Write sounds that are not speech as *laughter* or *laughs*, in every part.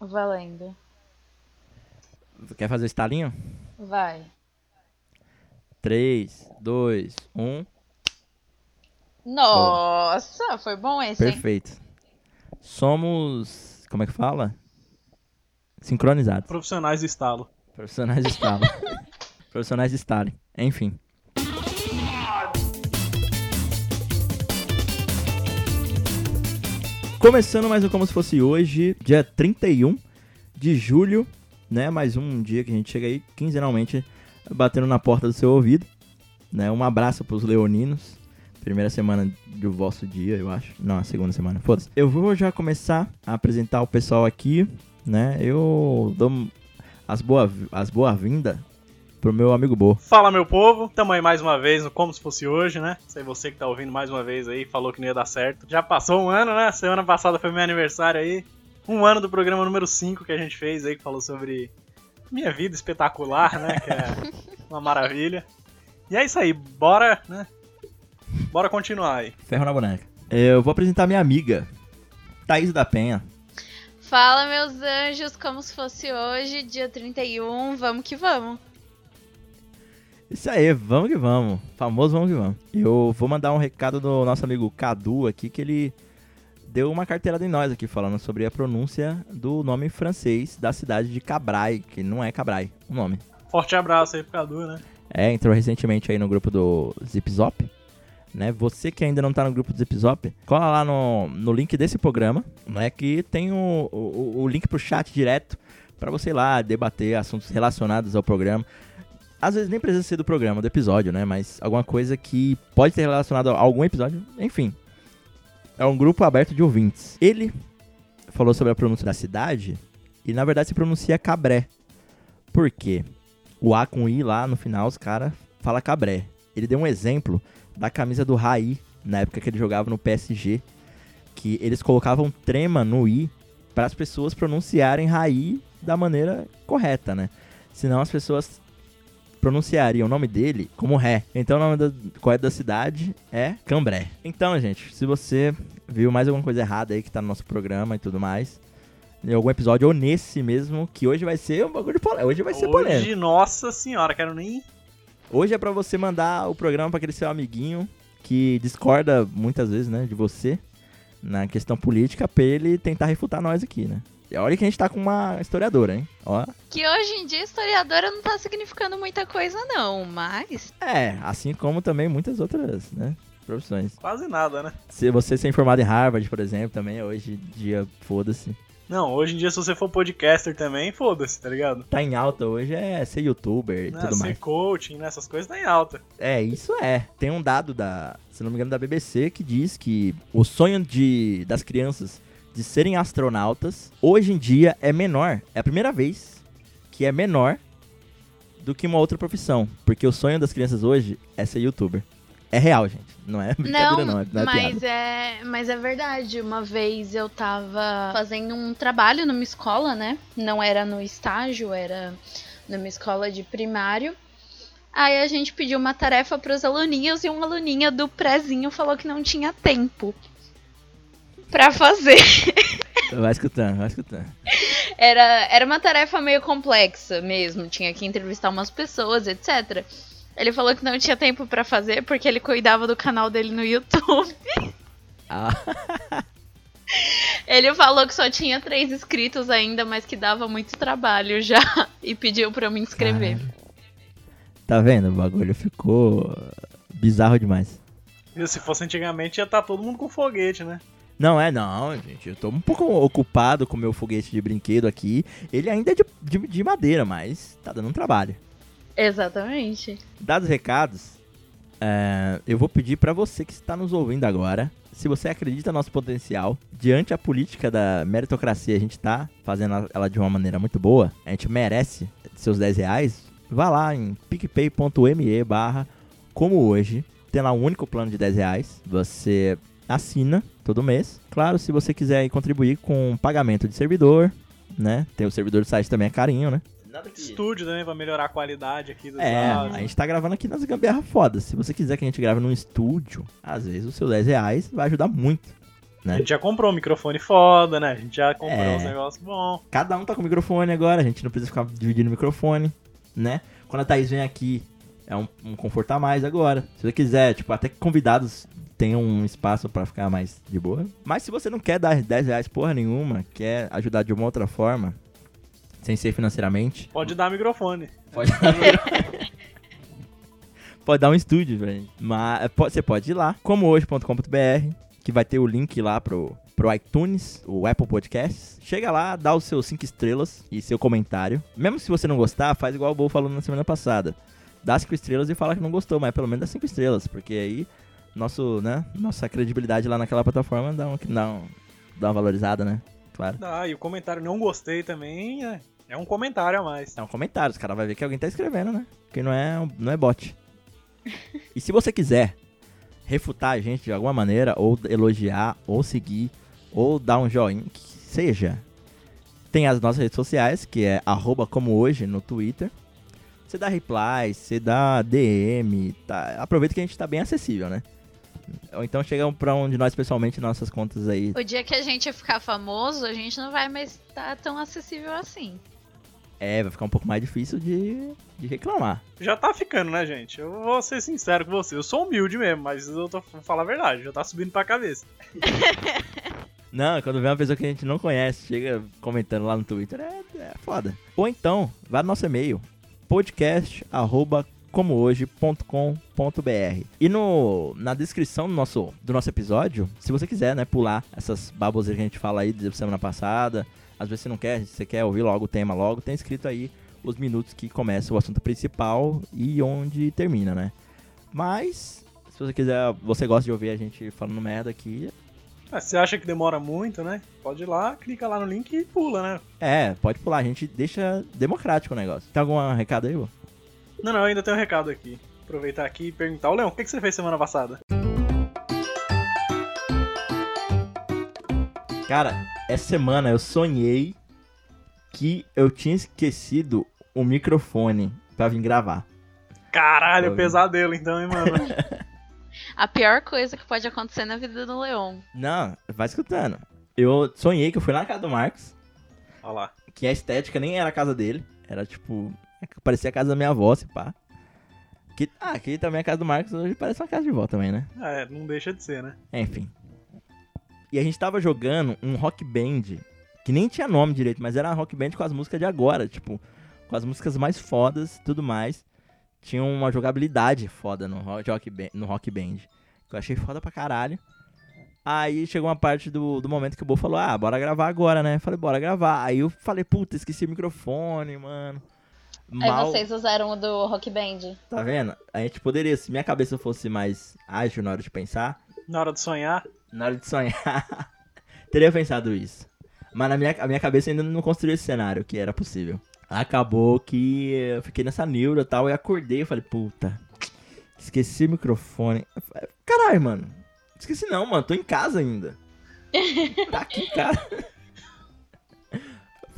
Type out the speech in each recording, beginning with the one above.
Valendo. Quer fazer o estalinho? Vai. 3, 2, 1. Nossa, foi bom esse, hein? Perfeito. Somos. Como é que fala? Sincronizados. Profissionais do estalo. Profissionais de estalo. Profissionais de estalo. *laughs* Enfim. Começando mais um Como Se Fosse Hoje, dia 31 de julho, né? Mais um dia que a gente chega aí quinzenalmente batendo na porta do seu ouvido, né? Um abraço pros leoninos. Primeira semana do vosso dia, eu acho. Não, a segunda semana, foda-se. Eu vou já começar a apresentar o pessoal aqui, né? Eu dou as boas as boas-vindas pro meu amigo Bo. Fala, meu povo. Tamo aí mais uma vez no Como Se Fosse Hoje, né? Sei você que tá ouvindo mais uma vez aí, falou que não ia dar certo. Já passou um ano, né? Semana passada foi meu aniversário aí. Um ano do programa número 5 que a gente fez aí, que falou sobre minha vida espetacular, né? Que é *laughs* uma maravilha. E é isso aí, bora, né? Bora continuar aí. Ferro na boneca. Eu vou apresentar minha amiga, Thaís da Penha. Fala, meus anjos, como se fosse hoje, dia 31. Vamos que vamos. Isso aí, vamos que vamos. Famoso, vamos que vamos. Eu vou mandar um recado do nosso amigo Cadu aqui, que ele deu uma carteirada em nós aqui, falando sobre a pronúncia do nome francês da cidade de Cabrai, que não é Cabrai, o nome. Forte abraço aí pro Cadu, né? É, entrou recentemente aí no grupo do Zip Zop. Né? Você que ainda não tá no grupo do Zip Zop, cola lá no, no link desse programa, né? Que tem o, o, o link pro chat direto para você ir lá debater assuntos relacionados ao programa. Às vezes nem precisa ser do programa, do episódio, né? Mas alguma coisa que pode ter relacionado a algum episódio, enfim. É um grupo aberto de ouvintes. Ele falou sobre a pronúncia da cidade e na verdade se pronuncia Cabré. Por quê? O A com I lá no final, os caras falam Cabré. Ele deu um exemplo da camisa do Raí, na época que ele jogava no PSG, que eles colocavam trema no I para as pessoas pronunciarem Raí da maneira correta, né? Senão as pessoas pronunciariam o nome dele como Ré. Então o nome da, correto da cidade é Cambré. Então, gente, se você viu mais alguma coisa errada aí que tá no nosso programa e tudo mais, em algum episódio ou nesse mesmo, que hoje vai ser um bagulho polêmico. Hoje vai ser polêmico. Hoje, nossa senhora, quero nem. Hoje é pra você mandar o programa pra aquele seu amiguinho que discorda muitas vezes, né, de você na questão política pra ele tentar refutar nós aqui, né? E olha que a gente tá com uma historiadora, hein? Ó. Que hoje em dia historiadora não tá significando muita coisa, não, mas. É, assim como também muitas outras, né, profissões. Quase nada, né? Se você ser informado em Harvard, por exemplo, também hoje em dia, foda-se. Não, hoje em dia, se você for podcaster também, foda-se, tá ligado? Tá em alta hoje é ser youtuber e tudo ser mais. coaching, né? Essas coisas tá em alta. É, isso é. Tem um dado da, se não me engano, da BBC que diz que o sonho de, das crianças de serem astronautas hoje em dia é menor. É a primeira vez que é menor do que uma outra profissão. Porque o sonho das crianças hoje é ser youtuber. É real, gente. Não é *laughs* brincadeira, não. Não, é, não é mas é, mas é verdade. Uma vez eu tava fazendo um trabalho numa escola, né? Não era no estágio, era numa escola de primário. Aí a gente pediu uma tarefa pros aluninhos e um aluninha do prézinho falou que não tinha tempo pra fazer. Vai escutando, vai escutando. Era, era uma tarefa meio complexa mesmo, tinha que entrevistar umas pessoas, etc. Ele falou que não tinha tempo pra fazer porque ele cuidava do canal dele no YouTube. Ah, Ele falou que só tinha três inscritos ainda, mas que dava muito trabalho já. E pediu pra eu me inscrever. caralho. Tá vendo? O bagulho ficou bizarro demais. E se fosse antigamente, ia estar todo mundo com foguete, né? Não é, não, gente. Eu tô um pouco ocupado com o meu foguete de brinquedo aqui. Ele ainda é de, de, de madeira, mas tá dando um trabalho. Exatamente. Dados os recados, é, eu vou pedir pra você que está nos ouvindo agora, se você acredita no nosso potencial, diante a política da meritocracia, a gente tá fazendo ela de uma maneira muito boa, a gente merece seus 10 reais, vá lá em picpay.me barra como hoje, tem lá um único plano de 10 reais, você assina todo mês. Claro, se você quiser contribuir com pagamento de servidor, né, tem o servidor do site também é carinho, né. Nada Estúdio também pra melhorar a qualidade aqui dos é, áudios. a gente tá gravando aqui nas gambiarra foda. Se você quiser que a gente grave num estúdio, às vezes os seus 10 reais vai ajudar muito. né? A gente já comprou um microfone foda, né? A gente já comprou É. uns negócios bons. Cada um tá com microfone agora, a gente não precisa ficar dividindo o microfone, né? Quando a Thaís vem aqui, é um, um conforto a mais agora. Se você quiser, tipo, até que convidados tenham um espaço pra ficar mais de boa. Mas se você não quer dar 10 reais porra nenhuma, quer ajudar de uma outra forma, sem ser financeiramente, Pode dar microfone. pode *laughs* pode dar um estúdio, velho. Mas você pode ir lá, comohoje.com.br, que vai ter o link lá pro, pro iTunes, o Apple Podcasts. Chega lá, dá os seus 5 estrelas e seu comentário. Mesmo se você não gostar, faz igual o Bo falou na semana passada. Dá 5 estrelas e fala que não gostou, mas pelo menos dá 5 estrelas, porque aí nosso, né, nossa credibilidade lá naquela plataforma dá, um, dá, um, dá uma valorizada, né? Claro. Ah, e o comentário não gostei também é, é um comentário a mais. É um comentário, os caras vão ver que alguém tá escrevendo, né? Que não é, não é bot. *laughs* e se você quiser refutar a gente de alguma maneira, ou elogiar, ou seguir, ou dar um joinha, que seja, tem as nossas redes sociais, que é arroba como hoje no Twitter. Você dá reply, você dá DM, tá? aproveita que a gente tá bem acessível, né? Ou então chega pra um de nós pessoalmente nossas contas aí. O dia que a gente ficar famoso, a gente não vai mais estar tão acessível assim. É, vai ficar um pouco mais difícil de, de reclamar. Já tá ficando, né, gente? Eu vou ser sincero com você. Eu sou humilde mesmo, mas eu tô vou falar a verdade. Já tá subindo pra cabeça. *laughs* Não, quando vem uma pessoa que a gente não conhece, chega comentando lá no Twitter, é, é foda. Ou então, vai no nosso e-mail, podcast@comohoje.com.br. E no, na descrição do nosso, do nosso episódio, se você quiser, né, pular essas baboseiras que a gente fala aí de semana passada, às vezes você não quer, você quer ouvir logo o tema logo, tem escrito aí os minutos que começa o assunto principal e onde termina, né? Mas, se você quiser, você gosta de ouvir a gente falando merda aqui, Ah, se você acha que demora muito, né? Pode ir lá, clica lá no link e pula, né? É, pode pular, a gente deixa democrático o negócio. Tem algum recado aí, vô? Não, não, eu ainda tenho um recado aqui. Aproveitar aqui e perguntar. Ô, Leão, o que que você fez semana passada? Cara, essa semana eu sonhei que eu tinha esquecido o microfone pra vir gravar. Caralho, pesadelo então, hein, mano? *laughs* A pior coisa que pode acontecer na vida do Leon. Não, vai escutando. Eu sonhei que eu fui lá na casa do Marcos, Olha lá. que a estética nem era a casa dele, era tipo, *laughs* parecia a casa da minha avó, se pá. Que, ah, aqui também a casa do Marcos hoje parece uma casa de vó também, né? É, não deixa de ser, né? Enfim. E a gente tava jogando um rock band, que nem tinha nome direito, mas era uma rock band com as músicas de agora, tipo, com as músicas mais fodas e tudo mais. Tinha uma jogabilidade foda no rock, band, no rock band, que eu achei foda pra caralho. Aí chegou uma parte do, do momento que o Bo falou, ah, bora gravar agora, né? Eu falei, bora gravar. Aí eu falei, puta, esqueci o microfone, mano. Mal, Aí vocês usaram o do Rock Band. tá vendo? A gente poderia, se minha cabeça fosse mais ágil na hora de pensar, Na hora de sonhar, na hora de sonhar, *laughs* teria pensado isso. Mas na minha, a minha cabeça ainda não construiu esse cenário, que era possível. Acabou que eu fiquei nessa neura e tal, e acordei e falei, puta, esqueci o microfone. Caralho, mano, esqueci não, mano, tô em casa ainda. *laughs* Tá aqui em casa.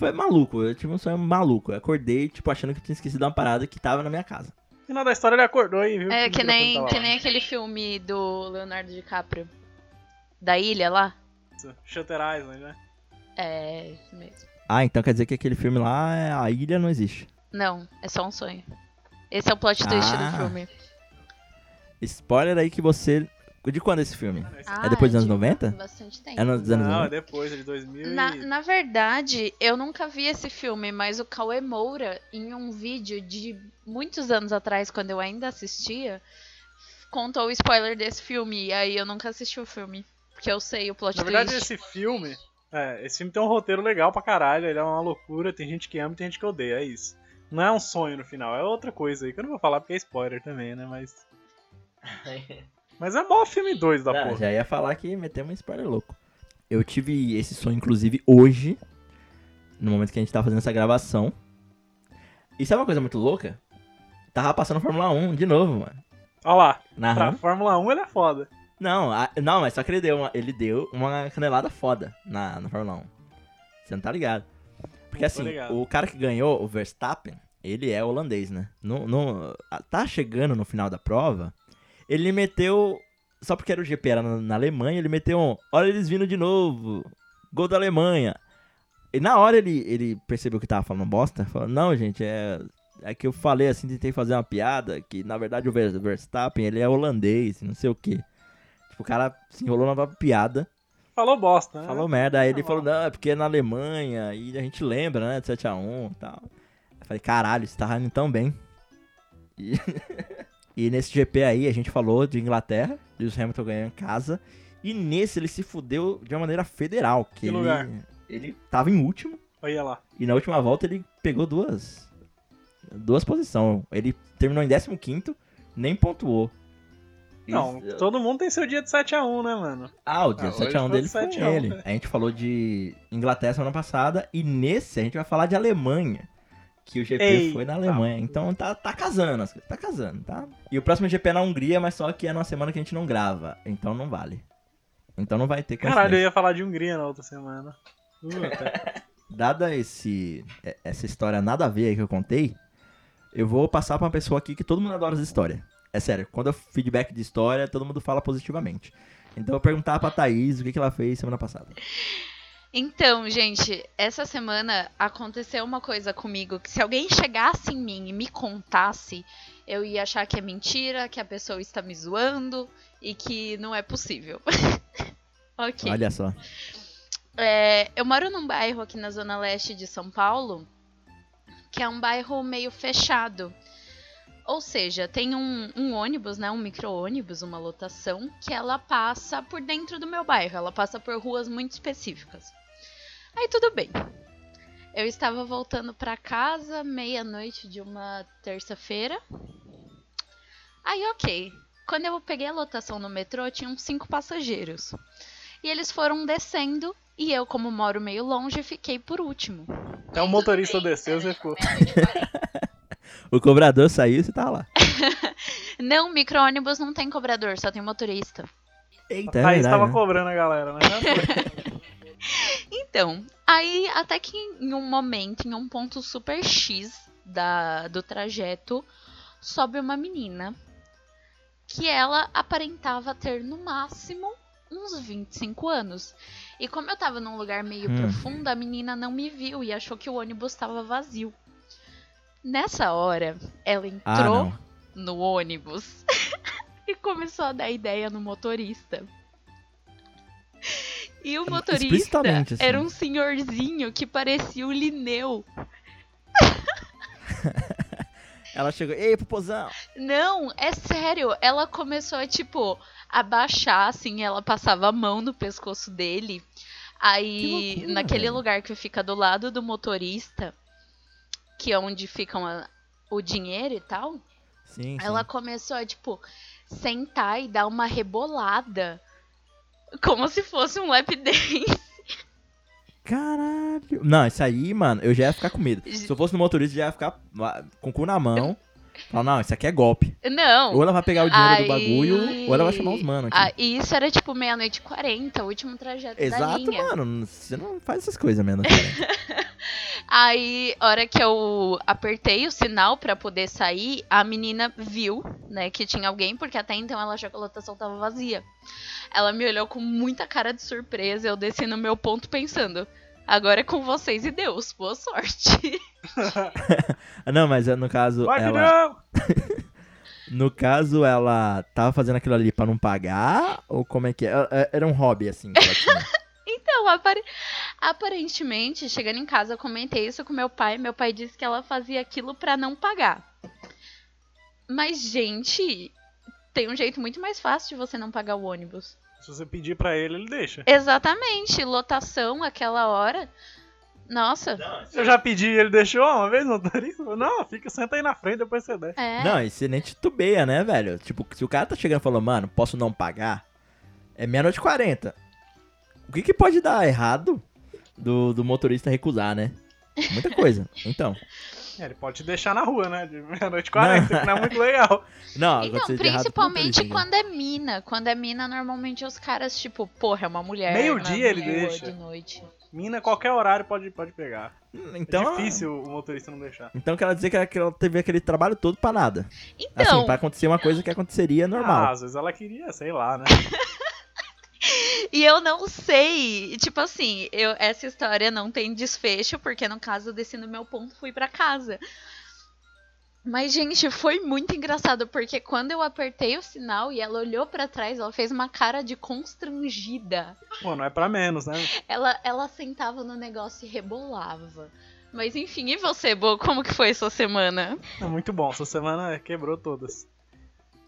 Foi maluco, eu tive um sonho maluco. Eu acordei, tipo, achando que eu tinha esquecido uma parada que tava na minha casa. no final da história ele acordou e viu É que microfone nem, que nem aquele filme do Leonardo DiCaprio. Da ilha lá. Shutter Island, né? É, isso mesmo. Ah, então quer dizer que aquele filme lá, é- a ilha não existe. Não, é só um sonho. Esse é o plot twist Ah. do filme. Spoiler aí que você. De quando é esse filme? Ah, depois dos anos de 90? Bastante tempo. É nos anos Não, é 90? depois, é de 2000 e... Na, na verdade, eu nunca vi esse filme, mas o Cauê Moura, em um vídeo de muitos anos atrás, quando eu ainda assistia, contou o spoiler desse filme. E aí eu nunca assisti o filme. Porque eu sei o plot Na verdade, twist. esse filme... É, esse filme tem um roteiro legal pra caralho, ele é uma loucura, tem gente que ama e tem gente que odeia, é isso. Não é um sonho no final, é outra coisa aí, que eu não vou falar porque é spoiler também, né, mas... *laughs* Mas é mó filme doido da Ah, porra. já ia falar que metemos um spoiler louco. Eu tive esse sonho, inclusive, hoje, no momento que a gente tava fazendo essa gravação. E sabe uma coisa muito louca? Tava passando Fórmula 1 de novo, mano. Olha lá, pra Narrando. Fórmula 1 ele é foda. Não, a- não, mas só que ele deu uma, ele deu uma canelada foda na, na Fórmula 1. Você não tá ligado? Porque assim, ligado. o cara que ganhou, o Verstappen, ele é holandês, né? No, no, tá chegando no final da prova, ele meteu só porque era o GP era na, na Alemanha, ele meteu um, olha eles vindo de novo, gol da Alemanha. E na hora ele, ele percebeu que tava falando bosta, falou, não, gente, é, é que eu falei assim, tentei fazer uma piada, que na verdade o Ver- Verstappen, ele é holandês, não sei o quê. Tipo, o cara se enrolou na própria piada, Falou bosta, né? falou merda, aí ele falou, não, é porque é na Alemanha, e a gente lembra, né, de 7x1 e tal. Eu falei, caralho, você tá indo tão bem. E, *laughs* e nesse GP aí, a gente falou de Inglaterra, Lewis Hamilton ganhou em casa, e nesse ele se fudeu de uma maneira federal, que, Que ele, lugar? ele tava em último, Olha lá. e na última volta ele pegou duas duas posições. Ele terminou em 15º, nem pontuou. Não, todo mundo tem seu dia de 7x1, né, mano? Ah, o dia Ah, hoje 7x1 foi dele foi 7 a 1, ele. né? A gente falou de Inglaterra semana passada e nesse a gente vai falar de Alemanha. Que o GP Eita. foi na Alemanha. Então tá, tá casando, as coisas, tá casando, tá? E o próximo GP é na Hungria, mas só que é numa semana que a gente não grava. Então não vale. Então não vai ter Caralho, eu ia falar de Hungria na outra semana. *laughs* Puta. Dada esse, é- essa história nada a ver aí que eu contei, eu vou passar pra uma pessoa aqui que todo mundo adora as histórias. É sério, quando eu feedback de história, todo mundo fala positivamente. Então eu vou perguntar pra Thaís o que, que ela fez semana passada. Então, gente, essa semana aconteceu uma coisa comigo que se alguém chegasse em mim e me contasse, eu ia achar que é mentira, que a pessoa está me zoando e que não é possível. *laughs* ok. Olha só. É, eu moro num bairro aqui na zona leste de São Paulo, que é um bairro meio fechado. Ou seja, tem um, um ônibus, né, um micro-ônibus, uma lotação, que ela passa por dentro do meu bairro. Ela passa por ruas muito específicas. Aí tudo bem. Eu estava voltando para casa meia-noite de uma terça-feira. Aí, ok. Quando eu peguei a lotação no metrô, tinham cinco passageiros. E eles foram descendo e eu, como moro meio longe, fiquei por último. É o motorista desceu, você ficou. *laughs* O cobrador saiu e você tava lá. *laughs* Não, micro-ônibus não tem cobrador, só tem motorista. Eita, é Thaís verdade, tava né? cobrando a galera, né? *laughs* *laughs* Então, aí até que em um momento, em um ponto super X da, do trajeto, sobe uma menina que ela aparentava ter no máximo uns 25 anos. E como eu tava num lugar meio Hum. profundo, a menina não me viu e achou que o ônibus estava vazio. Nessa hora, ela Ah, entrou não. no ônibus *laughs* e começou a dar ideia no motorista. E o motorista assim. era um senhorzinho que parecia o Lineu. *laughs* Ela chegou, ei, popozão. Não, é sério. Ela começou a, tipo, abaixar, assim, ela passava a mão no pescoço dele. Aí, loucura, naquele velho. lugar que fica do lado do motorista, que é onde ficam a- o dinheiro e tal, Sim, sim. ela começou a, tipo, sentar e dar uma rebolada. Como se fosse um lap *laughs* dance. Caralho. Não, isso aí, mano, eu já ia ficar com medo. Se eu fosse no motorista, eu já ia ficar com o cu na mão. Falar, não, isso aqui é golpe. Não. Ou ela vai pegar o dinheiro Aí- do bagulho, ou ela vai chamar os manos aqui. Ah, e isso era tipo meia-noite e 40, o último trajeto da Exato, linha. mano. Você não faz essas coisas mesmo. *laughs* Aí, hora que eu apertei o sinal pra poder sair, a menina viu, né, que tinha alguém, porque até então ela achou que a lotação tava vazia. Ela me olhou com muita cara de surpresa, eu desci no meu ponto pensando, agora é com vocês e Deus, boa sorte. *laughs* Não, mas é, no caso, Vai, ela, *laughs* no caso, ela tava fazendo aquilo ali pra não pagar? Ou como é que é? É- Era um hobby, assim, que ela tinha. *laughs* Então, apare- aparentemente, chegando em casa, eu comentei isso com meu pai. Meu pai disse que ela fazia aquilo pra não pagar. Mas, gente, tem um jeito muito mais fácil de você não pagar o ônibus. Se você pedir pra ele, ele deixa. Exatamente, lotação aquela hora. Nossa, Eu já pedi e ele deixou uma vez no motorista. Não, fica, senta aí na frente, depois você desce. é. Não, e você nem titubeia, né, velho? Tipo, se o cara tá chegando e falou, mano, posso não pagar? É meia-noite e 40. O que que pode dar errado do, do motorista recusar, né? Muita coisa. Então. É, ele pode te deixar na rua, né? De meia-noite e 40, que não é muito *laughs* legal. Não, Então, errado principalmente né? quando é mina. Quando é mina, normalmente os caras, tipo, porra, é uma mulher. Meio-dia na ele deixa. De noite. Mina, qualquer horário pode, pode pegar. Então, é difícil o motorista não deixar. Então quer dizer que ela- que ela teve aquele trabalho todo pra nada. Então, Assim, pra acontecer uma coisa que aconteceria Ah, normal. às vezes ela queria, sei lá, né? *laughs* e eu não sei. Tipo assim, eu, essa história não tem desfecho, porque no caso eu desci no meu ponto fui pra casa. Mas, gente, foi muito engraçado, porque quando eu apertei o sinal e ela olhou pra trás, ela fez uma cara de constrangida. Pô, não é pra menos, né? Ela, ela sentava no negócio e rebolava. Mas enfim, e você, Bo? Como que foi sua semana? É muito bom, essa semana quebrou todas.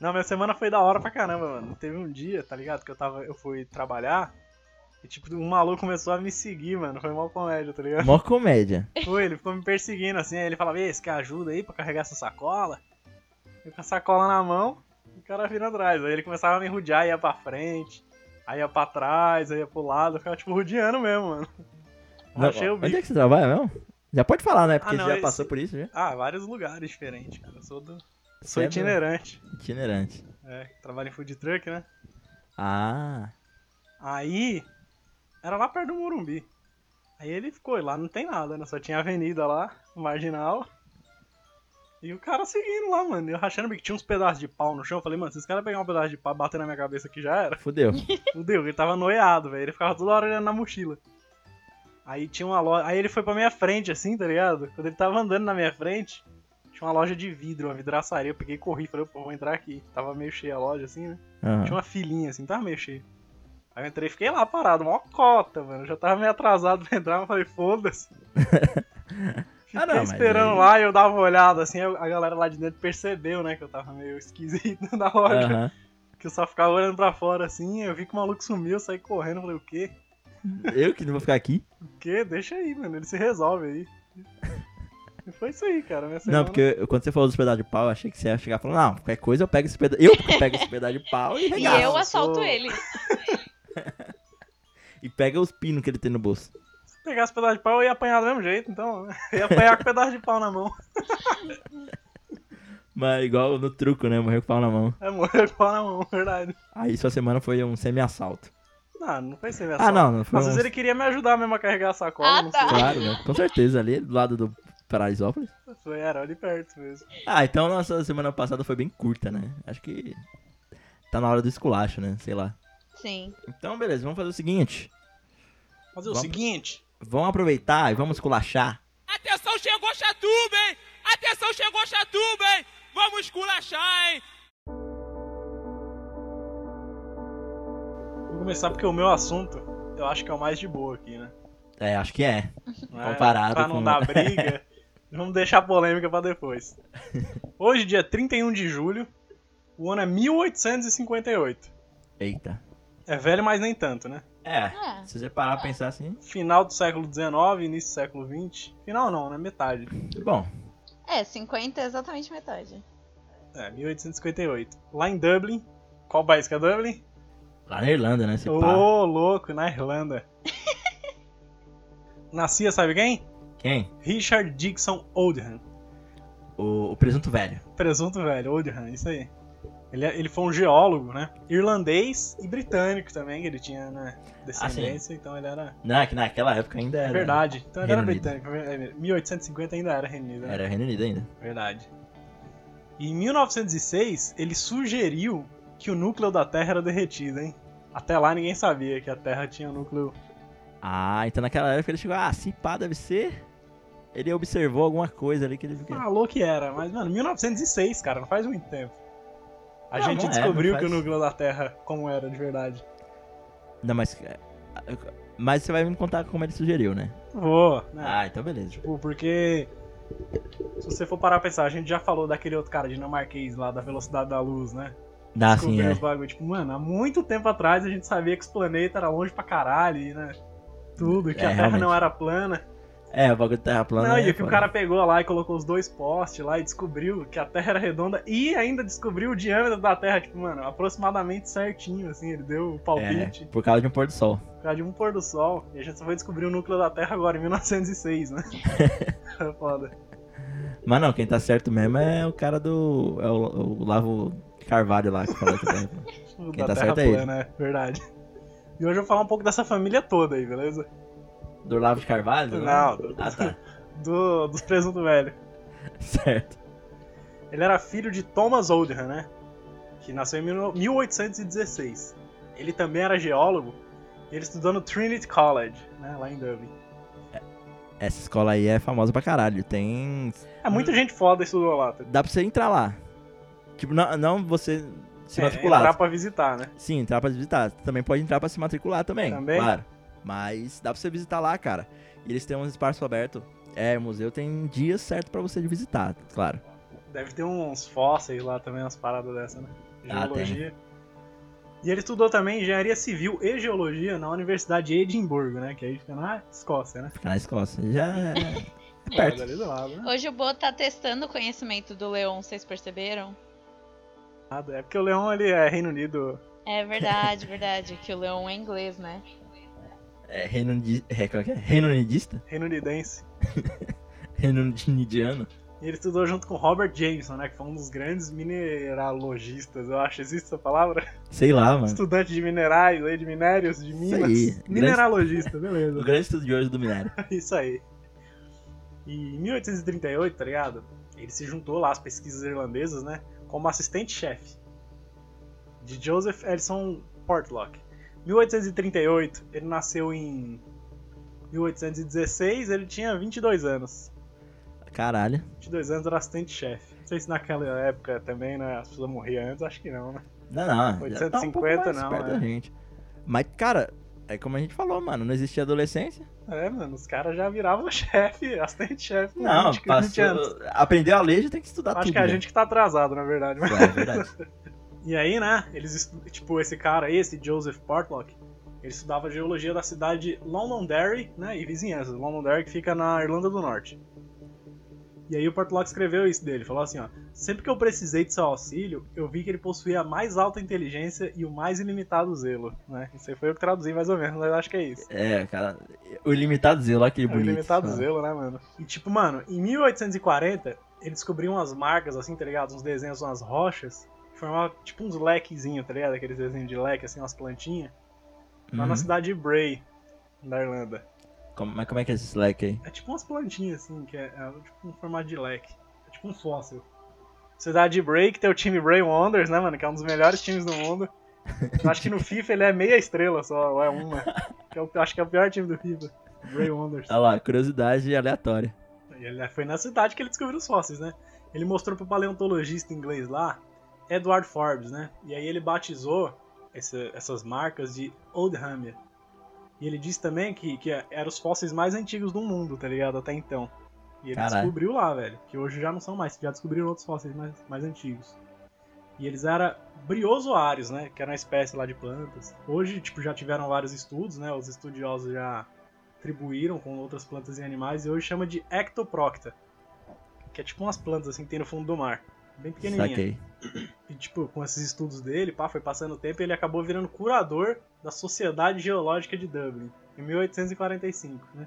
Não, minha semana foi da hora pra caramba, mano. Teve um dia, tá ligado? Que eu tava. Eu fui trabalhar e tipo, um maluco começou a me seguir, mano. Foi mal comédia, tá ligado? Mó comédia. Foi, ele ficou me perseguindo assim, aí ele falava, ei, você quer ajuda aí pra carregar essa sacola? Eu com a sacola na mão, e o cara vindo atrás. Aí ele começava a me rodear, ia pra frente, aí ia pra trás, aí ia pro lado, eu ficava tipo rodeando mesmo, mano. Não, Achei o onde é que você trabalha mesmo? Já pode falar, né? Porque Ah, não, já esse- passou por isso, já. Ah, vários lugares diferentes, cara. Eu sou do. Sou é itinerante. Itinerante. É, trabalho em food truck, né? Ah. Aí, era lá perto do Morumbi. Aí ele ficou, e lá não tem nada, né? Só tinha avenida lá, marginal. E o cara seguindo lá, mano. Eu rachando que tinha uns pedaços de pau no chão. Eu falei, mano, se esse cara pegar um pedaço de pau e bater na minha cabeça aqui já era. Fudeu. *laughs* *laughs* Fudeu, ele tava noiado, velho. Ele ficava toda hora olhando na mochila. Aí tinha uma loja. Aí ele foi pra minha frente, assim, tá ligado? Quando ele tava andando na minha frente, tinha uma loja de vidro, uma vidraçaria. Eu peguei e corri, falei, pô, vou entrar aqui. Tava meio cheia a loja, assim, né? Aham. Tinha uma filinha assim, tava meio cheio. Aí eu entrei e fiquei lá parado, mó cota, mano. Eu já tava meio atrasado pra *laughs* entrar, mas falei, foda-se. *laughs* Fiquei Ah, não, esperando aí- lá e eu dava uma olhada, assim, a galera lá de dentro percebeu, né, que eu tava meio esquisito *laughs* na loja. Aham. Que eu só ficava olhando pra fora assim, eu vi que o maluco sumiu, eu saí correndo, falei, o quê? Eu que não vou ficar aqui? O quê? Deixa aí, mano, ele se resolve aí. E foi isso aí, cara. Minha Não, semana- porque quando você falou dos pedaços de pau, eu achei que você ia chegar falando, não, qualquer coisa eu pego esse pedaço. Eu pego esse pedaço de pau e E regaço. eu eu assalto sou- ele. *laughs* E pega os pinos que ele tem no bolso. Se pegasse pedaço de pau, eu ia apanhar do mesmo jeito, então. Eu ia apanhar com pedaço de pau na mão. *laughs* Mas igual no truco, né? Morreu com o pau na mão. É, morrer com pau na mão, verdade. Aí sua semana foi um semi-assalto. Não, não foi sem Ah, não, não foi Às um... vezes ele queria me ajudar mesmo a carregar a sacola, Ah, não tá. sei. Claro, né? Com certeza, ali do lado do Paraisópolis. Foi, era ali perto mesmo. Ah, então nossa semana passada foi bem curta, né? Acho que tá na hora do esculacho, né? Sei lá. Sim. Então, beleza, vamos fazer o seguinte. Fazer o Vamos- seguinte. Vamos aproveitar e vamos esculachar. Atenção, chegou Chatuba, hein? Atenção, chegou Chatuba, hein? Vamos esculachar, hein? Vou começar porque o meu assunto, eu acho que é o mais de boa aqui, né? É, acho que é. Não Comparado Pra não com- dar *laughs* briga, vamos deixar a polêmica pra depois. *laughs* Hoje, dia 31 de julho, o ano é 1858. Eita. É velho, mas nem tanto, né? É, É. se você parar pra pensar assim. Final do século XIX, início do século XX. Final não, né? Metade. Bom, É, 50 é exatamente metade. É, 1858. Lá em Dublin. Qual país que é Dublin? lá na Irlanda, né? Ô, pá. louco, na Irlanda. *laughs* Nascia, sabe quem? Quem? Richard Dixon Oldham. O, o presunto velho. Presunto velho, Oldham, isso aí. Ele, é- ele foi um geólogo, né? Irlandês e britânico também, que ele tinha, né? Descendência, então ele era. Não, é que naquela época ainda É era. verdade. Então ele Reino era Unido. britânico. é, 1850 ainda era Reino Unido. né? Era Reino Unido ainda. Verdade. E em 1906, ele sugeriu que o núcleo da Terra era derretido, hein? Até lá ninguém sabia que a Terra tinha um núcleo. Ah, então naquela época ele chegou, ah, se pá, deve ser. Ele observou alguma coisa ali que ele. Falou que era, mas, mano, 1906, cara, não faz muito tempo. A Não, gente não é, descobriu não que o faz. núcleo da Terra como era de verdade. Não, mas. é, Mas você vai me contar como ele sugeriu, né? Vou, né? Ah, então beleza. Tipo, porque. Se você for parar pra pensar, a gente já falou daquele outro cara dinamarquês lá, da velocidade da luz, né? Dá sim, Descobriu é. bagulho. Tipo, mano, há muito tempo atrás a gente sabia que os planetas eram longe pra caralho, e, né? Tudo, que É, a Terra realmente. não era plana. É, o bagulho de terra plana. não, é e o que o cara pegou lá e colocou os dois postes lá e descobriu que a Terra era redonda e ainda descobriu o diâmetro da Terra, tipo, mano, aproximadamente certinho, assim, ele deu o palpite É, por causa de um pôr do sol. por causa de um pôr do sol. E a gente só foi descobrir o núcleo da Terra agora, em 1906, né? *laughs* É Foda. Mas não, quem tá certo mesmo é o cara do. É o, o Lavo Carvalho lá que falou que. *laughs* O Quem da tá Terra certo é ele. plana, é verdade. E hoje eu vou falar um pouco dessa família toda aí, beleza? Do Olavo de Carvalho? Não, do, Ah, tá. *laughs* do, dos presunto velho. *laughs* certo. Ele era filho de Thomas Oldham, né? Que nasceu em mil- 1816. Ele também era geólogo. E ele estudou no Trinity College, né? Lá em Dublin. Essa escola aí é famosa pra caralho. Tem. É, muita gente foda estudou lá. tá? Dá pra você entrar lá. Tipo, não, não você se É, matricular. entrar pra visitar, né? Sim, entrar pra visitar. Também pode entrar pra se matricular também. Também? Claro. Mas dá pra você visitar lá, cara. E eles têm um espaço aberto. É, o museu tem dias certo pra você visitar, claro. Deve ter uns fósseis lá também, umas paradas dessa, né? Ah, Geologia. e ele estudou também engenharia civil e geologia na Universidade de Edimburgo, né? Que aí fica na Escócia, né? Ficar na Escócia. Já é, *laughs* é É, perto. ali do lado, né? Hoje o Bo tá testando o conhecimento do Leon, vocês perceberam? Nada. É porque o Leão ele é Reino Unido. É verdade, verdade, que o Leon é inglês, né? É é, que é? Reino Unidista? Reino Unidense. *laughs* Reino Unidiano? E ele estudou junto com Robert Jameson, né? Que foi um dos grandes mineralogistas, eu acho. Existe essa palavra? Sei lá, mano. Estudante de minerais, aí, de minérios, de Isso minas. aí. Mineralogista, *laughs* O beleza. grande estudioso do minério. *laughs* Isso aí. E em 1838, tá ligado? Ele se juntou lá às pesquisas irlandesas, né? Como assistente-chefe de Joseph Edison Portlock. 1838, ele nasceu em 1816, ele tinha 22 anos. Caralho. 22 anos era assistente-chefe. Não sei se naquela época também, né? As pessoas morriam antes, acho que não, né? Não, não. já tá um 850 não, é. da gente. Mas, cara, é como a gente falou, mano. Não existia adolescência. É, mano, os caras já viravam *laughs* chefe, assistente-chefe. com Não, 20, 20 passou. Aprendeu a ler, já tem que estudar Acho tudo. que é a né? gente que tá atrasado, na verdade. mas- É verdade. *laughs* E aí, né, eles, tipo, esse cara aí, esse Joseph Portlock, ele estudava geologia da cidade de Londonderry, né, e vizinhanças. Londonderry que fica na Irlanda do Norte. E aí o Portlock escreveu isso dele, falou assim, ó, sempre que eu precisei de seu auxílio, eu vi que ele possuía a mais alta inteligência e o mais ilimitado zelo, né. Isso aí foi eu que traduzi mais ou menos, mas acho que é isso. É, cara. O ilimitado zelo, aquele É o bonito. ilimitado fala. zelo, né, mano? E tipo, mano, em 1840, ele descobriu umas marcas, assim, tá ligado? Uns desenhos, umas rochas, que formavam tipo uns lequezinhos, tá ligado? Aqueles desenhos de leque, assim, umas plantinhas. Lá Uhum. na cidade de Bray, da Irlanda. Como- mas como é que é esse Slack aí? É tipo umas plantinhas, assim, que é, é tipo um formato de leque. É tipo um fóssil. Cidade de Bray, que tem o time Bray Wonders, né, mano? Que é um dos melhores times do mundo. Eu acho que no FIFA ele é meia estrela só, ou é uma. Eu acho que é o pior time do FIFA. Bray Wonders. Olha lá, curiosidade aleatória. E ele foi na cidade que ele descobriu os fósseis, né? Ele mostrou pro paleontologista inglês lá, Edward Forbes, né? E aí ele batizou essa- essas marcas de Oldhamia. E ele disse também que, que eram os fósseis mais antigos do mundo, tá ligado? Até então. E ele Caralho. descobriu lá, velho. Que hoje já não são mais, já descobriram outros fósseis mais, mais antigos. E eles eram briozoários, né? Que era uma espécie lá de plantas. Hoje, tipo, já tiveram vários estudos, né? Os estudiosos já atribuíram com outras plantas e animais e hoje chama de Ectoprocta. Que é tipo umas plantas assim que tem no fundo do mar. Bem pequenininha. Saquei. E tipo, com esses estudos dele, pá, foi passando o tempo e ele acabou virando curador da Sociedade Geológica de Dublin, em 1845, né?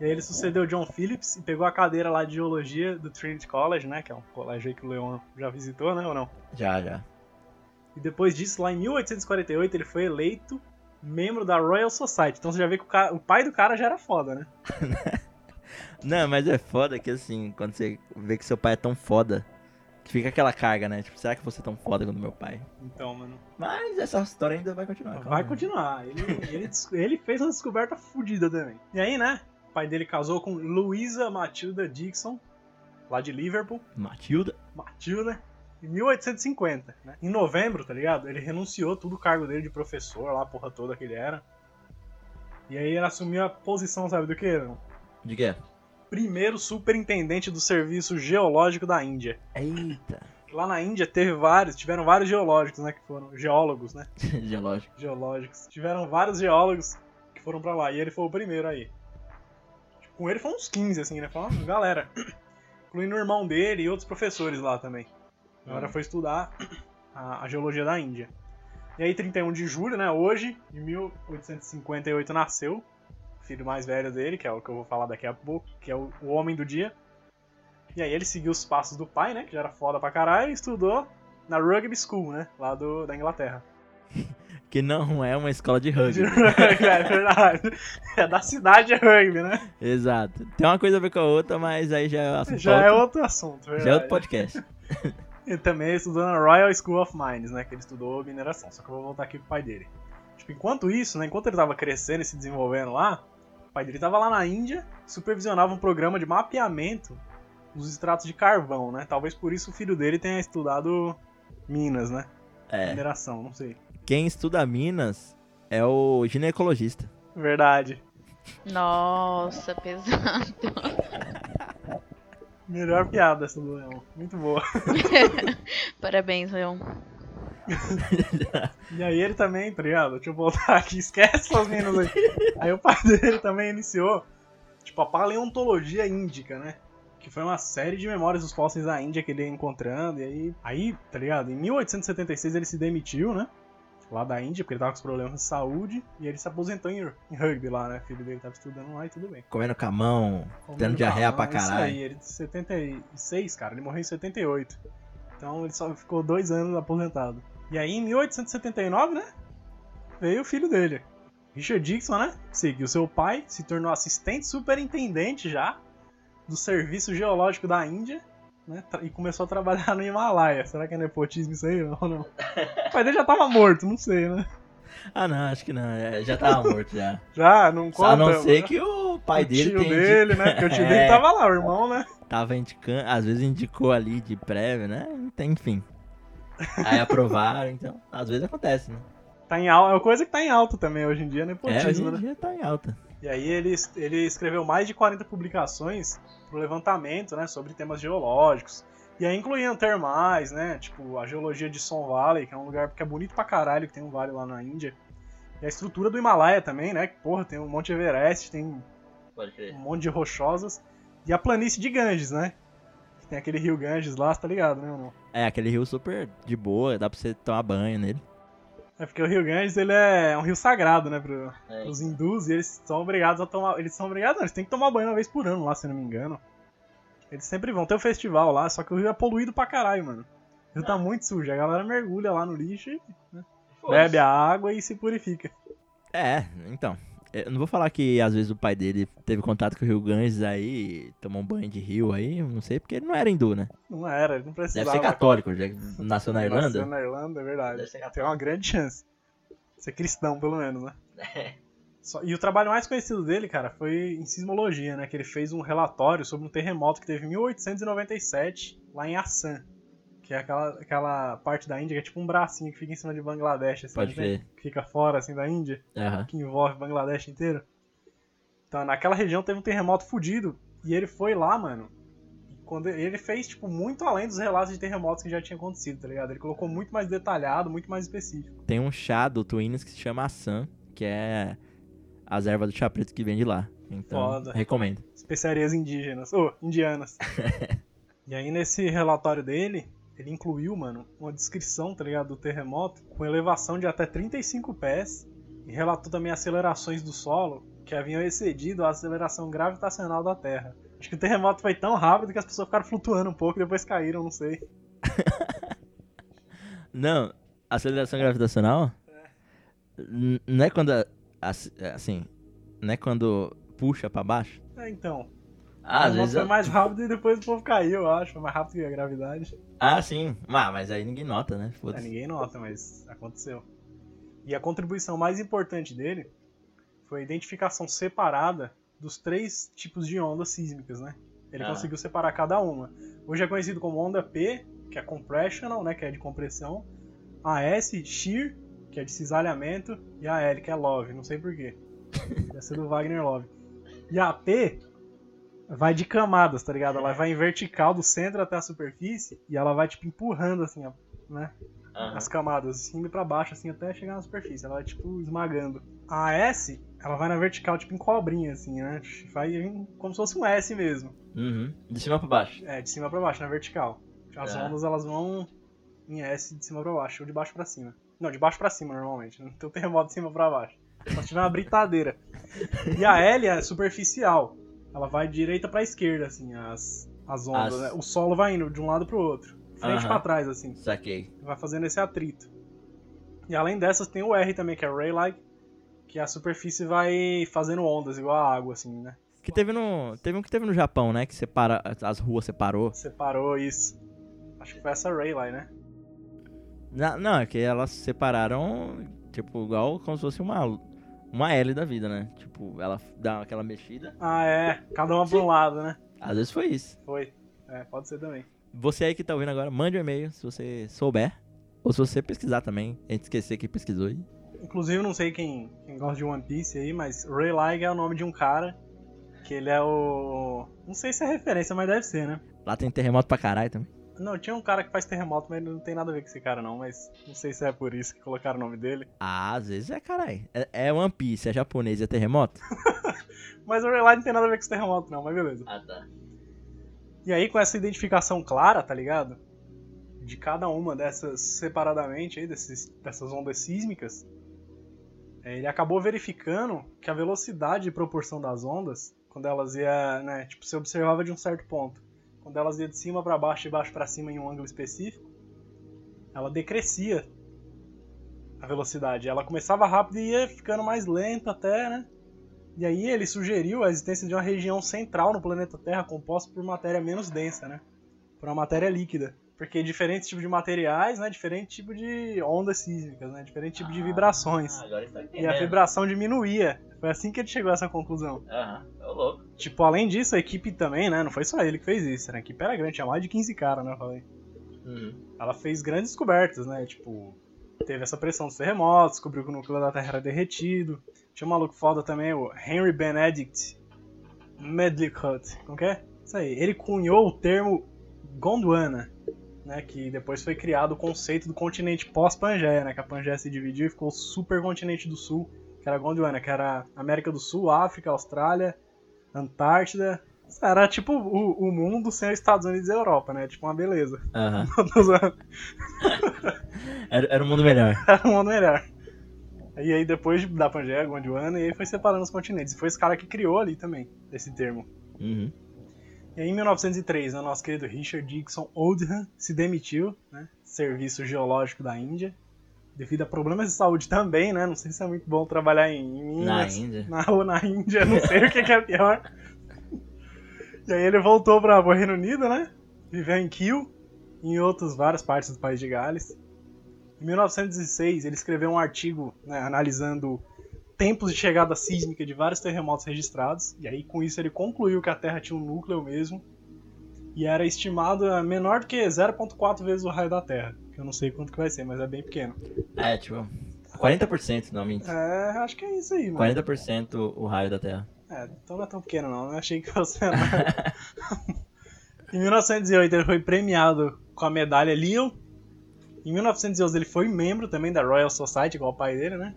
E aí ele sucedeu John Phillips e pegou a cadeira lá de geologia do Trinity College, né? Que é um colégio aí que o Leon já visitou, né? Ou não? Já, já. E depois disso, lá em 1848, ele foi eleito membro da Royal Society. Então você já vê que o, ca- o pai do cara já era foda, né? *laughs* Não, mas é foda que assim, quando você vê que seu pai é tão foda, fica aquela carga, né? Tipo, será que você é tão foda quanto meu pai? Então, mano. Mas essa história ainda vai continuar. calma. Vai continuar. Ele, ele, ele fez uma descoberta fodida também. E aí, né? O pai dele casou com Louisa Matilda Dixon, lá de Liverpool. Matilda. Matilda. Em 1850, né? Em novembro, tá ligado? Ele renunciou tudo o cargo dele de professor lá, a porra toda que ele era. E aí ele assumiu a posição, sabe do que? Não? De quê? Primeiro superintendente do Serviço Geológico da Índia. Eita. Lá na Índia teve vários, tiveram vários geológicos, né? Que foram geólogos, né? *laughs* Geológico. geológicos. Tiveram vários geólogos que foram pra lá. E ele foi o primeiro aí. Tipo, Com ele foram uns 15, assim, né? Foi uma galera. *clears throat* Incluindo o irmão dele e outros professores lá também. A galera Hum. foi estudar *clears throat* a, a geologia da Índia. E aí, 31 de julho, né? Hoje, de 1858, nasceu filho mais velho dele, que é o que eu vou falar daqui a pouco, que é o, o homem do dia. E aí ele seguiu os passos do pai, né? Que já era foda pra caralho, e estudou na Rugby School, né? Lá do, da Inglaterra. *laughs* que não é uma escola de *laughs* rugby. é verdade. *laughs* É da cidade de rugby, né? Exato. Tem uma coisa a ver com a outra, mas aí já é assunto Já é outro, outro assunto, verdade. já é outro podcast. Ele também estudou na Royal School of Mines, né? Que ele estudou mineração. Só que eu vou voltar aqui pro pai dele. Tipo, enquanto isso, né? Enquanto ele tava crescendo e se desenvolvendo lá, pai dele tava lá na Índia, supervisionava um programa de mapeamento dos extratos de carvão, né? Talvez por isso o filho dele tenha estudado minas, né? É. Mineração, não sei. Quem estuda Minas é o ginecologista. Verdade. Nossa, pesado. Melhor piada essa do Leão. Muito boa. *laughs* Parabéns, Leon. *laughs* E aí ele também, tá ligado? Deixa eu voltar aqui, esquece essas minas aí. Aí o pai *laughs* dele também iniciou, tipo, a paleontologia índica, né? Que foi uma série de memórias dos fósseis da Índia que ele ia encontrando. E aí, aí, tá ligado? Em 1876 ele se demitiu, né? Lá da Índia, porque ele tava com os problemas de saúde. E ele se aposentou em, em rugby lá, né? O filho dele tava estudando lá e tudo bem. Comendo com a mão, tendo Comendo diarreia pra Isso caralho. aí, ele de 76, cara. Ele morreu em 78. Então ele só ficou dois anos aposentado. E aí, em 1879, né? Veio o filho dele. Richard Dixon, né? Seguiu seu pai, se tornou assistente superintendente já do Serviço Geológico da Índia, né? E começou a trabalhar no Himalaia. Será que é nepotismo isso aí ou não? O pai dele já tava morto, não sei, né? Ah, não, acho que não. é, já tava morto já. *laughs* Já, não conta. a não ser né? que o pai o dele tio tem dele, né? Porque o tio dele *laughs* É. tava lá, o irmão, né? tava indicando, às vezes indicou ali de prévio, né? Enfim. Aí aprovaram, então, às vezes acontece, né? Tá em alta, é uma coisa que tá em alta também hoje em dia, É, hoje em né? dia tá em alta. E aí ele, ele escreveu mais de 40 publicações pro levantamento, né, sobre temas geológicos. E aí incluíam termais, né, tipo a geologia de Son Valley, que é um lugar que é bonito pra caralho, que tem um vale lá na Índia. E a estrutura do Himalaia também, né, que porra, tem o Monte Everest, tem Pode crer. um monte de rochosas. E a planície de Ganges, né, que tem aquele rio Ganges lá, você tá ligado, né, ou não? É, aquele rio super de boa, dá pra você tomar banho nele. É porque o rio Ganges, ele é um rio sagrado, né, pro, É. os hindus, e eles são obrigados a tomar. Eles são obrigados, não, eles têm que tomar banho uma vez por ano lá, se eu não me engano. Eles sempre vão. Tem um festival lá, só que o rio é poluído pra caralho, mano. O rio tá muito sujo. A galera mergulha lá no lixo e bebe a água e se purifica. É, então. Eu não vou falar que às vezes o pai dele teve contato com o Rio Ganges aí, tomou um banho de rio aí, não sei, porque ele não era hindu, né? Não era, ele não Deve precisava. ser católico, já que nasceu na Irlanda. Nasceu na Irlanda, é verdade. Deve. Tem uma grande chance. Ser cristão, pelo menos, né? *laughs* Só- e o trabalho mais conhecido dele, cara, foi em sismologia, né? Que ele fez um relatório sobre um terremoto que teve em 1897, lá em Assam. Que é aquela, aquela parte da Índia que é tipo um bracinho que fica em cima de Bangladesh, assim, Pode né? crer. Que fica fora, assim, da Índia, Aham. que envolve Bangladesh inteiro. Então, naquela região teve um terremoto fudido. E ele foi lá, mano. Quando ele fez, tipo, muito além dos relatos de terremotos que já tinham acontecido, tá ligado? Ele colocou muito mais detalhado, muito mais específico. Tem um chá do Twins que se chama Assam, que é as ervas do chá preto que vem de lá. Então, Foda. recomendo. especiarias indígenas, ou indianas. *laughs* e aí nesse relatório dele, ele incluiu, mano, uma descrição, tá ligado, do terremoto com elevação de até 35 pés e relatou também acelerações do solo que haviam excedido a aceleração gravitacional da Terra. Acho que o terremoto foi tão rápido que as pessoas ficaram flutuando um pouco e depois caíram, não sei. *laughs* Não, aceleração gravitacional n- não é quando, assim, não é quando puxa pra baixo? É, então. Ah, às vezes... foi eu- mais rápido e depois o povo caiu, eu acho. Foi mais rápido que a gravidade. Ah, sim. Ah, mas aí ninguém nota, né? É, ninguém nota, mas aconteceu. E a contribuição mais importante dele foi a identificação separada dos três tipos de ondas sísmicas, né? Ele Ah. conseguiu separar cada uma. Hoje é conhecido como onda P, que é compressional, né, que é de compressão, a S, shear, que é de cisalhamento, e a L, que é love, não sei porquê. Deve ser do Wagner Love. E a P vai de camadas, tá ligado? Ela vai em vertical do centro até a superfície e ela vai tipo empurrando assim, ó, né? Aham. as camadas, de cima e pra baixo, assim, até chegar na superfície. Ela vai, tipo, esmagando. A S, ela vai na vertical, tipo, em cobrinha, assim, né? Vai como se fosse um S mesmo. Uhum. De cima pra baixo. É, de cima pra baixo, na vertical. As Tá. ondas, elas vão em S de cima pra baixo, ou de baixo pra cima. Não, de baixo pra cima, normalmente. Não tem terremoto de cima pra baixo. Só se tiver uma britadeira. E a L é superficial. Ela vai de direita pra esquerda, assim, as, as ondas, As- né? O solo vai indo de um lado pro outro. Frente Aham. pra trás, assim Saquei. vai fazendo esse atrito. E além dessas tem o R também, que é Ray-like, que a superfície vai fazendo ondas, igual a água, assim, né? Que teve no. Teve um que teve no Japão, né? Que separa. As ruas separou. Separou isso. Acho que foi essa Ray-like, né? Na- não, é que elas separaram, tipo, igual como se fosse uma. Uma L da vida, né? Tipo, ela dá aquela mexida. Ah, é. Cada uma pra um lado, né? Às vezes foi isso. Foi. É, pode ser também. Você aí que tá ouvindo agora, mande um e-mail se você souber. Ou se você pesquisar também. A gente esquecer que pesquisou aí. Inclusive, não sei quem, quem gosta de One Piece aí, mas Ray Lag é o nome de um cara que ele é o. Não sei se é referência, mas deve ser, né? Lá tem terremoto pra caralho também. Não, tinha um cara que faz terremoto, mas não tem nada a ver com esse cara, não. Mas não sei se é por isso que colocaram o nome dele. Ah, às vezes é caralho. É, é One Piece, é japonês, é terremoto? *laughs* Mas o Lag não tem nada a ver com esse terremoto, não, mas beleza. Ah, tá. E aí, com essa identificação clara, tá ligado? De cada uma dessas separadamente aí, desses, dessas ondas sísmicas, é, ele acabou verificando que a velocidade e proporção das ondas, quando elas ia, né, tipo, você observava de um certo ponto, quando elas ia de cima para baixo, de baixo para cima em um ângulo específico, ela decrescia a velocidade. Ela começava rápido e ia ficando mais lenta até, né? E aí ele sugeriu a existência de uma região central no planeta Terra composta por matéria menos densa, né? Por uma matéria líquida. Porque diferentes tipos de materiais, né? Diferente tipo de ondas sísmicas, né? Diferente tipo de vibrações. agora está E a vibração diminuía. Foi assim que ele chegou a essa conclusão. Aham, é louco. Tipo, além disso, a equipe também, né? Não foi só ele que fez isso, né? A equipe era grande, tinha mais de 15 caras, né? Eu falei. Uhum. Ela fez grandes descobertas, né? Tipo, teve essa pressão dos terremotos, descobriu que o núcleo da Terra era derretido. Tinha um maluco foda também, o Henry Benedict Medlicott. Como que é? Isso aí. Ele cunhou o termo Gondwana, né? Que depois foi criado o conceito do continente pós-Pangeia, né? Que a Pangeia se dividiu e ficou o supercontinente do Sul, que era Gondwana, que era América do Sul, África, Austrália, Antártida. Era tipo o, o mundo sem os Estados Unidos e a Europa, né? Tipo uma beleza. Zoando. *laughs* *laughs* Era, era um mundo melhor. *laughs* era um mundo melhor. E aí depois de- da Pangeia, Gondwana, e aí foi separando os continentes. E foi esse cara que criou ali também, esse termo. Uhum. E aí em 1903, né, nosso querido Richard Dixon Oldham se demitiu, né, Serviço Geológico da Índia, devido a problemas de saúde também, né, não sei se é muito bom trabalhar em, em Na Minas, Índia. na, ou na Índia, não sei o que, que é pior. E aí ele voltou para o Reino Unido, né, viveu em e em outras várias partes do país de Gales. Em 1906, ele escreveu um artigo né, analisando tempos de chegada sísmica de vários terremotos registrados, e aí com isso ele concluiu que a Terra tinha um núcleo mesmo, e era estimado a menor do que 0.4 vezes o raio da Terra, que eu não sei quanto que vai ser, mas é bem pequeno. É, tipo, 40% não, mentira. É, acho que é isso aí, mano. 40% o raio da Terra. É, então não é tão pequeno não, eu achei que fosse *laughs* em 1908 ele foi premiado com a medalha Leo. Em 1911 ele foi membro também da Royal Society, igual o pai dele, né?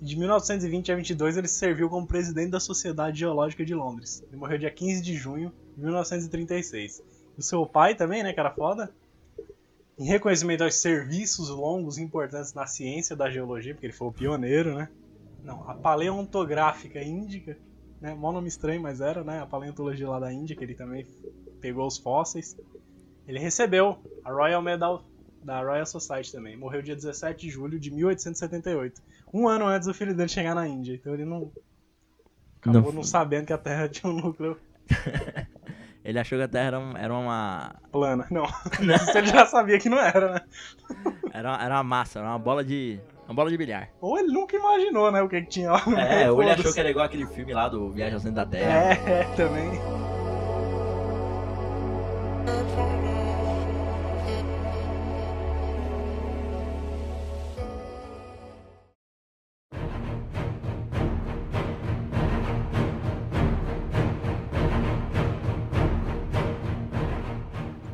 De 1920 a 22 ele serviu como presidente da Sociedade Geológica de Londres. Ele morreu dia 15 de junho de 1936. E o seu pai também, né, era foda, em reconhecimento aos serviços longos e importantes na ciência da geologia, porque ele foi o pioneiro, né? Não, a paleontográfica índica, né? Mó nome estranho, mas era, né? A paleontologia lá da Índia, que ele também pegou os fósseis. Ele recebeu a Royal Medal da Royal Society também. Morreu dia 17 de julho de 1878. Um ano antes do filho dele chegar na Índia. Então ele não. Acabou não, Não- sabendo que a Terra *laughs* tinha um núcleo *laughs* Ele achou que a Terra era, um- era uma. plana. Não. *laughs* Isso ele já sabia que não era, né? Era, uma- era uma massa, era uma bola de. Uma bola de bilhar. Ou ele nunca imaginou, né? O que, que tinha lá no É, ou ele achou que era igual aquele filme lá do Viagem ao Centro da Terra. É, é, também.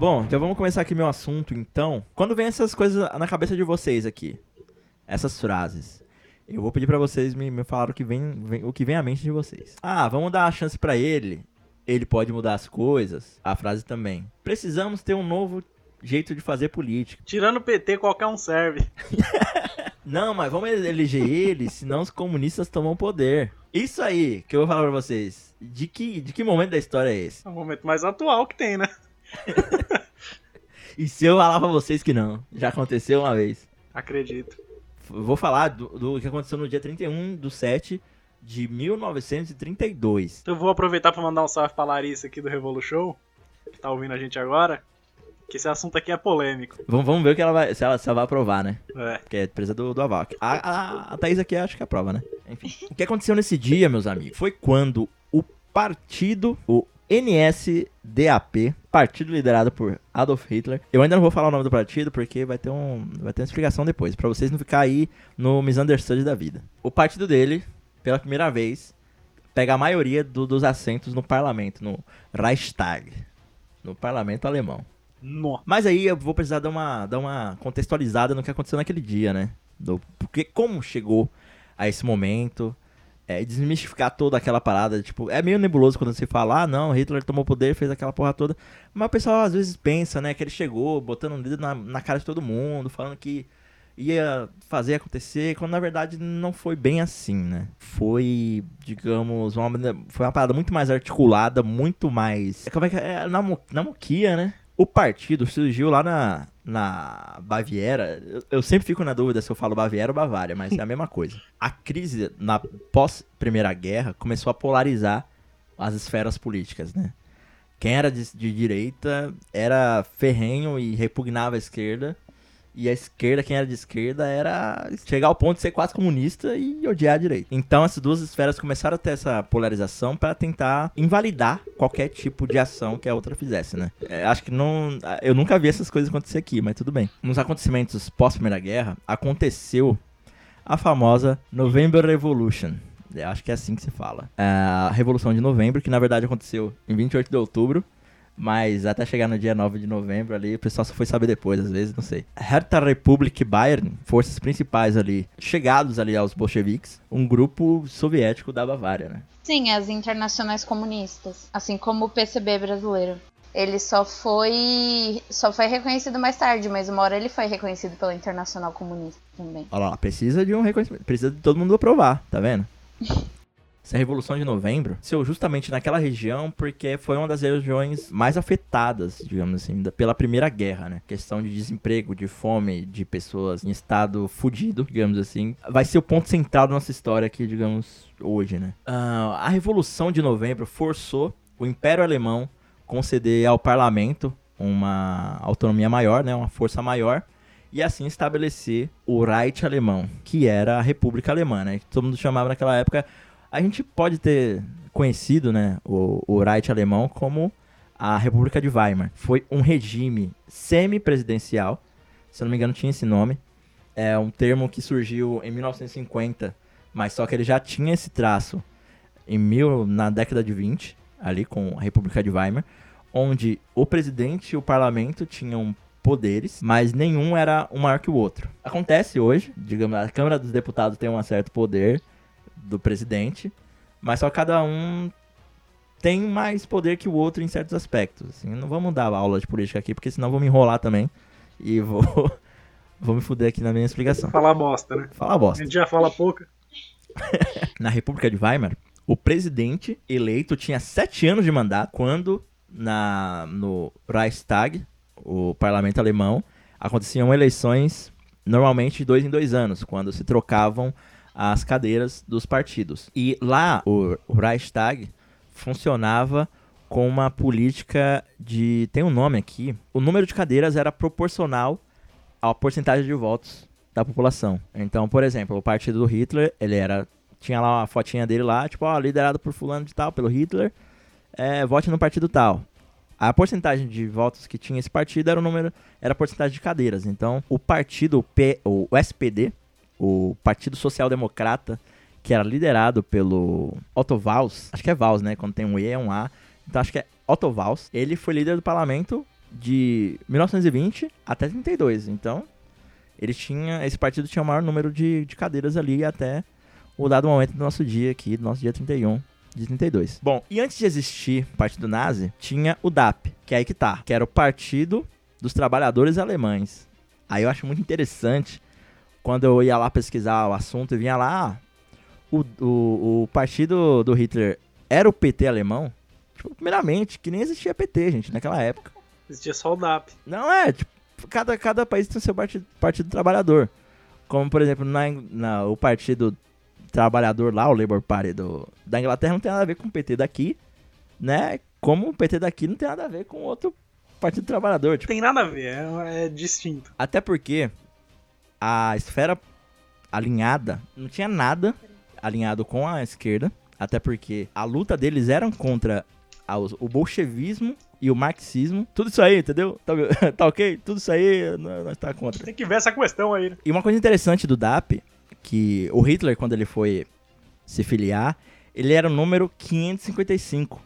Bom, então vamos começar aqui meu assunto, então. Quando vem essas coisas na cabeça de vocês aqui, essas frases, eu vou pedir pra vocês me, me falar o que vem, vem- o que vem à mente de vocês. Ah, vamos dar a chance pra ele. Ele pode mudar as coisas. A frase também. Precisamos ter um novo jeito de fazer política. Tirando o PT, qualquer um serve. *laughs* Não, mas vamos eleger ele, senão os comunistas tomam o poder. Isso aí que eu vou falar pra vocês. De que, de que momento da história é esse? É o momento mais atual que tem, né? *laughs* E se eu falar pra vocês que não? Já aconteceu uma vez. Acredito. Vou falar do, do que aconteceu no dia 31 do 7 de 1932. Então eu vou aproveitar pra mandar um salve pra Larissa aqui do Revolu Show, que tá ouvindo a gente agora, que esse assunto aqui é polêmico. Vamos, vamos ver o que ela vai, se, ela, se ela vai aprovar, né? É. Porque é presa do, do Aval. A, a, a Thaís aqui acho que aprova, né? Enfim. O que aconteceu nesse dia, meus amigos, foi quando o partido, o NSDAP, partido liderado por Adolf Hitler. Eu ainda não vou falar o nome do partido porque vai ter, um, vai ter uma explicação depois, pra vocês não ficar aí no misunderstood da vida. O partido dele, pela primeira vez, pega a maioria do- dos assentos no parlamento, no Reichstag, no parlamento alemão. Nó. Mas aí eu vou precisar dar uma, dar uma contextualizada no que aconteceu naquele dia, né? Do, porque como chegou a esse momento, é, desmistificar toda aquela parada, tipo, é meio nebuloso quando você fala, ah, não, Hitler tomou poder, fez aquela porra toda, mas o pessoal às vezes pensa, né, que ele chegou botando um dedo na, na cara de todo mundo, falando que ia fazer acontecer, quando na verdade não foi bem assim, né? Foi, digamos, uma, foi uma parada muito mais articulada, muito mais. Como é que é? Na, mo- na né? O partido surgiu lá na, na Baviera. Eu, eu sempre fico na dúvida se eu falo Baviera ou Bavária, mas é a mesma coisa. A crise na pós-Primeira Guerra começou a polarizar as esferas políticas, né? Quem era de, de direita era ferrenho e repugnava a esquerda. E a esquerda, quem era de esquerda, era chegar ao ponto de ser quase comunista e odiar a direita. Então essas duas esferas começaram a ter essa polarização para tentar invalidar qualquer tipo de ação que a outra fizesse, né? É, acho que não. Eu nunca vi essas coisas acontecer aqui, mas tudo bem. Nos acontecimentos pós-Primeira Guerra, aconteceu a famosa November Revolution. Eu acho que é assim que se fala. É, A Revolução de Novembro, que na verdade aconteceu em 28 de outubro, mas até chegar no dia 9 de novembro ali, o pessoal só foi saber depois, às vezes, não sei. Hertha Republik Bayern, forças principais ali, chegados ali aos bolcheviques, um grupo soviético da Bavária, né? Sim, as internacionais comunistas, assim como o PCB brasileiro. Ele só foi só foi reconhecido mais tarde, mas uma hora ele foi reconhecido pela Internacional Comunista também. Olha lá, precisa de um reconhecimento, precisa de todo mundo aprovar, tá vendo? *laughs* Essa Revolução de Novembro seu justamente naquela região porque foi uma das regiões mais afetadas, digamos assim, pela Primeira Guerra, né? Questão de desemprego, de fome, de pessoas em estado fudido, digamos assim. Vai ser o ponto central da nossa história aqui, digamos, hoje, né? Ah, a Revolução de Novembro forçou o Império Alemão conceder ao parlamento uma autonomia maior, né? Uma força maior e assim estabelecer o Reich alemão, que era a República Alemã, né? Todo mundo chamava naquela época. A gente pode ter conhecido, né, o, o Reich alemão como a República de Weimar. Foi um regime semi-presidencial, se eu não me engano tinha esse nome. É um termo que surgiu em 1950, mas só que ele já tinha esse traço em mil, na década de 20, ali com a República de Weimar, onde o presidente e o parlamento tinham poderes, mas nenhum era um maior que o outro. Acontece hoje, digamos, a Câmara dos Deputados tem um certo poder do presidente, mas só cada um tem mais poder que o outro em certos aspectos. Assim, não vamos dar aula de política aqui, porque senão vou me enrolar também e vou *laughs* vou me fuder aqui na minha explicação. Falar bosta, né? Fala A bosta. gente já fala pouca. *laughs* Na República de Weimar, o presidente eleito tinha sete anos de mandato quando na, no Reichstag, o parlamento alemão, aconteciam eleições normalmente de dois em dois anos, quando se trocavam as cadeiras dos partidos. E lá, o, o Reichstag funcionava com uma política de... tem um nome aqui. O número de cadeiras era proporcional à porcentagem de votos da população. Então, por exemplo, o partido do Hitler, ele era tinha lá uma fotinha dele lá, tipo, ó, liderado por fulano de tal, pelo Hitler, é, vote no partido tal. A porcentagem de votos que tinha esse partido era o número, era a porcentagem de cadeiras. Então, o partido P, o SPD, o Partido Social Democrata, que era liderado pelo Otto Walls, acho que é Walls, né, quando tem um E é um A. Então, acho que é Otto Walls. Ele foi líder do parlamento de 1920 até 32. Então, ele tinha, esse partido tinha o maior número de, de cadeiras ali até o dado momento do nosso dia aqui, do nosso dia 31 de 32. Bom, e antes de existir o Partido Nazi, tinha o DAP, que é aí que tá, que era o Partido dos Trabalhadores Alemães. Aí eu acho muito interessante, quando eu ia lá pesquisar o assunto e vinha lá, ah, o, o, o partido do Hitler era o PT alemão? Tipo, primeiramente, que nem existia PT, gente, naquela época. Existia só o DAP. Não é, tipo, cada, cada país tem o seu partido, partido trabalhador. Como, por exemplo, na, na- o Partido Trabalhador lá, o Labour Party do, da Inglaterra, não tem nada a ver com o PT daqui, né? Como o PT daqui não tem nada a ver com outro Partido Trabalhador. Tipo, Tem nada a ver, é, é distinto. até porque a esfera alinhada não tinha nada alinhado com a esquerda. Até porque a luta deles era contra o bolchevismo e o marxismo. Tudo isso aí, entendeu? Tá, *laughs* tá ok? Tudo isso aí nós nós tá contra. Tem que ver essa questão aí, né? E uma coisa interessante do DAP, que o Hitler, quando ele foi se filiar, ele era o número 555.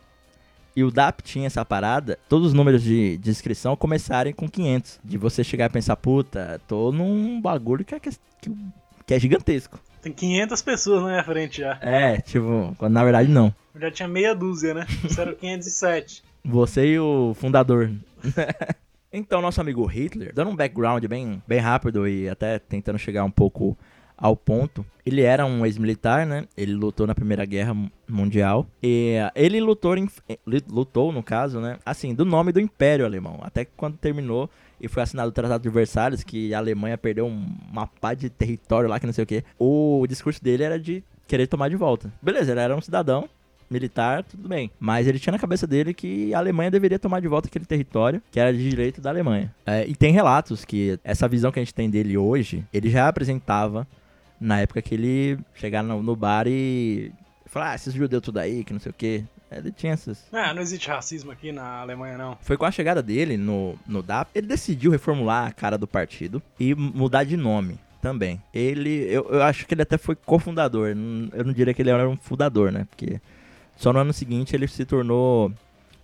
E o DAP tinha essa parada, todos os números de, de inscrição começarem com 500. De você chegar e pensar, puta, tô num bagulho que é, que, que- é gigantesco. Tem 500 pessoas na minha frente já. É, tipo, quando na verdade não. Eu já tinha meia dúzia, né? *laughs* Isso era o 507. Você e o fundador. *laughs* então, nosso amigo Hitler, dando um background bem, bem rápido e até tentando chegar um pouco ao ponto, ele era um ex-militar, né? Ele lutou na Primeira Guerra Mu- Mundial. E eh, ele lutou, em- eh, lutou, no caso, né? Assim, do nome do Império Alemão. Até quando terminou e foi assinado o Tratado de Versalhes, que a Alemanha perdeu um- uma pá de território lá, que não sei o quê. O discurso dele era de querer tomar de volta. Beleza, ele era um cidadão, militar, tudo bem. Mas ele tinha na cabeça dele que a Alemanha deveria tomar de volta aquele território que era de direito da Alemanha. É, e tem relatos que essa visão que a gente tem dele hoje, ele já apresentava na época que ele chegava no, no bar e falar, ah, esses judeus tudo aí, que não sei o quê. Ele tinha essas. Ah, não existe racismo aqui na Alemanha, não. Foi com a chegada dele no, no DAP, ele decidiu reformular a cara do partido e mudar de nome também. Ele, eu, eu acho que ele até foi cofundador, eu não diria que ele era um fundador, né? Porque só no ano seguinte ele se tornou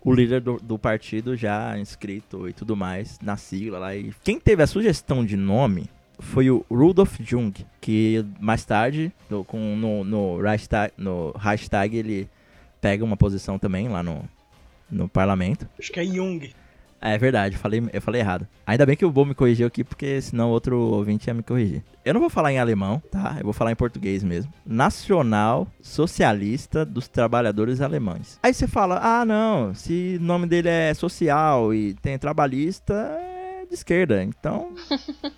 o líder do, do partido já inscrito e tudo mais, na sigla lá. E quem teve a sugestão de nome foi o Rudolf Jung, que mais tarde, no, com, no, no, Reichstag, no hashtag, ele pega uma posição também lá no, no parlamento. Acho que é Jung. É verdade, falei, eu falei errado. Ainda bem que o Bo me corrigiu aqui, porque senão outro ouvinte ia me corrigir. Eu não vou falar em alemão, tá? Eu vou falar em português mesmo. Nacional Socialista dos Trabalhadores Alemães. Aí você fala, ah, não, se o nome dele é social e tem trabalhista, de esquerda. Então,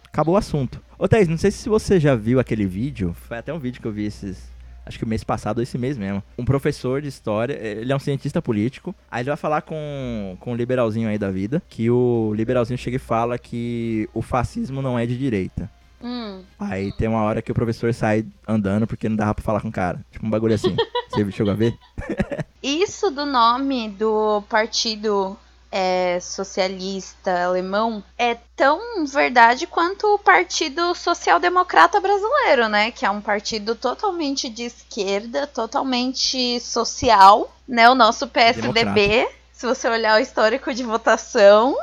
acabou o assunto. Ô, Thaís, não sei se você já viu aquele vídeo. Foi até um vídeo que eu vi esses acho que o mês passado ou esse mês mesmo. Um professor de história, ele é um cientista político. Aí ele vai falar com, com o liberalzinho aí da vida, que o liberalzinho chega e fala que o fascismo não é de direita. Hum, Aí tem uma hora que o professor sai andando porque não dava pra falar com o cara. Tipo um bagulho assim. *laughs* Você chegou a ver? Isso do nome do partido é, socialista alemão é tão verdade quanto o Partido Social Democrata Brasileiro, né? Que é um partido totalmente de esquerda, totalmente social, né? O nosso PSDB, se você olhar o histórico de votação,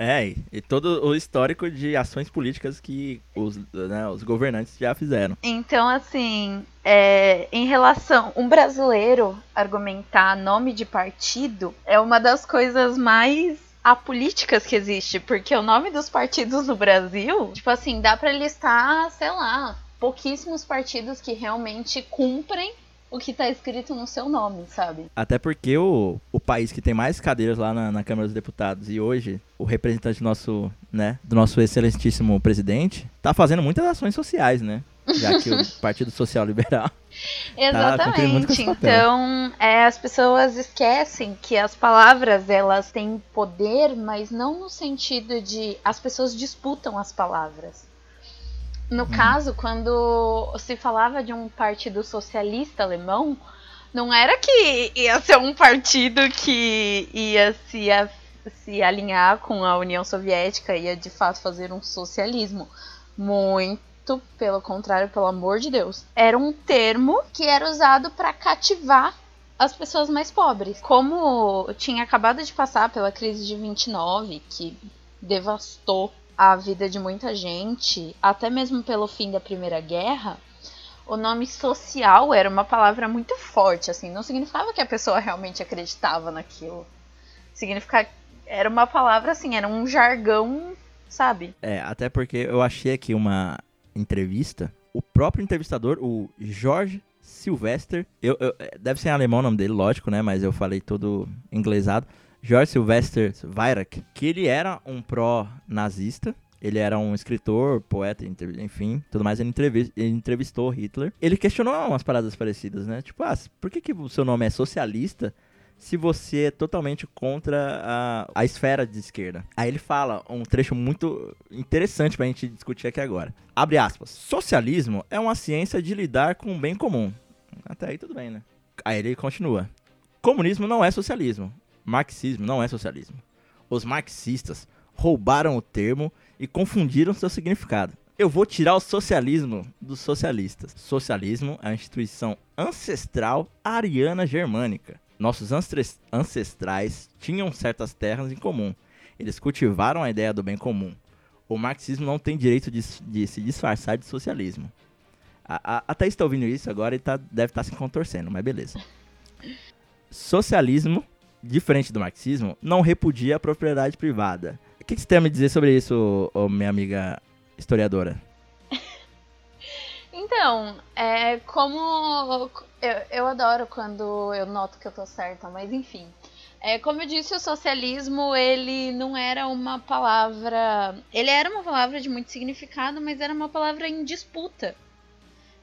É, e- todo o histórico de ações políticas que os, né, os governantes já fizeram. Então, assim, é, em relação. Um brasileiro argumentar nome de partido é uma das coisas mais apolíticas que existe, porque o nome dos partidos no Brasil, tipo assim, dá pra listar, sei lá, pouquíssimos partidos que realmente cumprem o que tá escrito no seu nome, sabe? Até porque o, o país que tem mais cadeiras lá na, na Câmara dos Deputados e hoje o representante do nosso, né, do nosso excelentíssimo presidente tá fazendo muitas ações sociais, né? Já que o *laughs* Partido Social Liberal. *laughs* Exatamente. papel. Então, é, as pessoas esquecem que as palavras elas têm poder, mas não no sentido de as pessoas disputam as palavras. No caso, quando se falava de um partido socialista alemão, não era que ia ser um partido que ia se, a- se alinhar com a União Soviética, ia de fato fazer um socialismo. Muito pelo contrário, pelo amor de Deus. Era um termo que era usado para cativar as pessoas mais pobres. Como tinha acabado de passar pela crise de 29, que devastou a vida de muita gente, até mesmo pelo fim da Primeira Guerra, o nome social era uma palavra muito forte, assim, não significava que a pessoa realmente acreditava naquilo. Significava era uma palavra assim, era um jargão, sabe? É, até porque eu achei aqui uma entrevista. O próprio entrevistador, o Jorge Sylvester, eu, eu- é, deve ser em alemão o nome dele, lógico, né? Mas eu falei todo inglesado. Jorge Sylvester Weirach, que ele era um pró-nazista, Ele era um escritor, poeta, enfim, tudo mais. Ele entrevistou Hitler. Ele questionou umas paradas parecidas, né? Tipo, ah, por que, que o seu nome é socialista se você é totalmente contra a, a esfera de esquerda? Aí ele fala um trecho muito interessante pra gente discutir aqui agora. Abre aspas. Socialismo é uma ciência de lidar com o bem comum. Até aí tudo bem, né? Aí ele continua. Comunismo não é socialismo. Marxismo não é socialismo. Os marxistas roubaram o termo e confundiram seu significado. Eu vou tirar o socialismo dos socialistas. Socialismo é a instituição ancestral ariana germânica. Nossos ancestrais tinham certas terras em comum. Eles cultivaram a ideia do bem comum. O marxismo não tem direito de, de se disfarçar de socialismo. A, a, a Thaís tá ouvindo isso agora e tá, deve estar se contorcendo, mas beleza. Socialismo, diferente do marxismo, não repudia a propriedade privada. O que, você tem a me dizer sobre isso, minha amiga historiadora? *laughs* Então, é como. Eu, eu adoro quando eu noto que eu tô certa, mas enfim. É, como eu disse, o socialismo, ele não era uma palavra. Ele era uma palavra de muito significado, mas era uma palavra em disputa.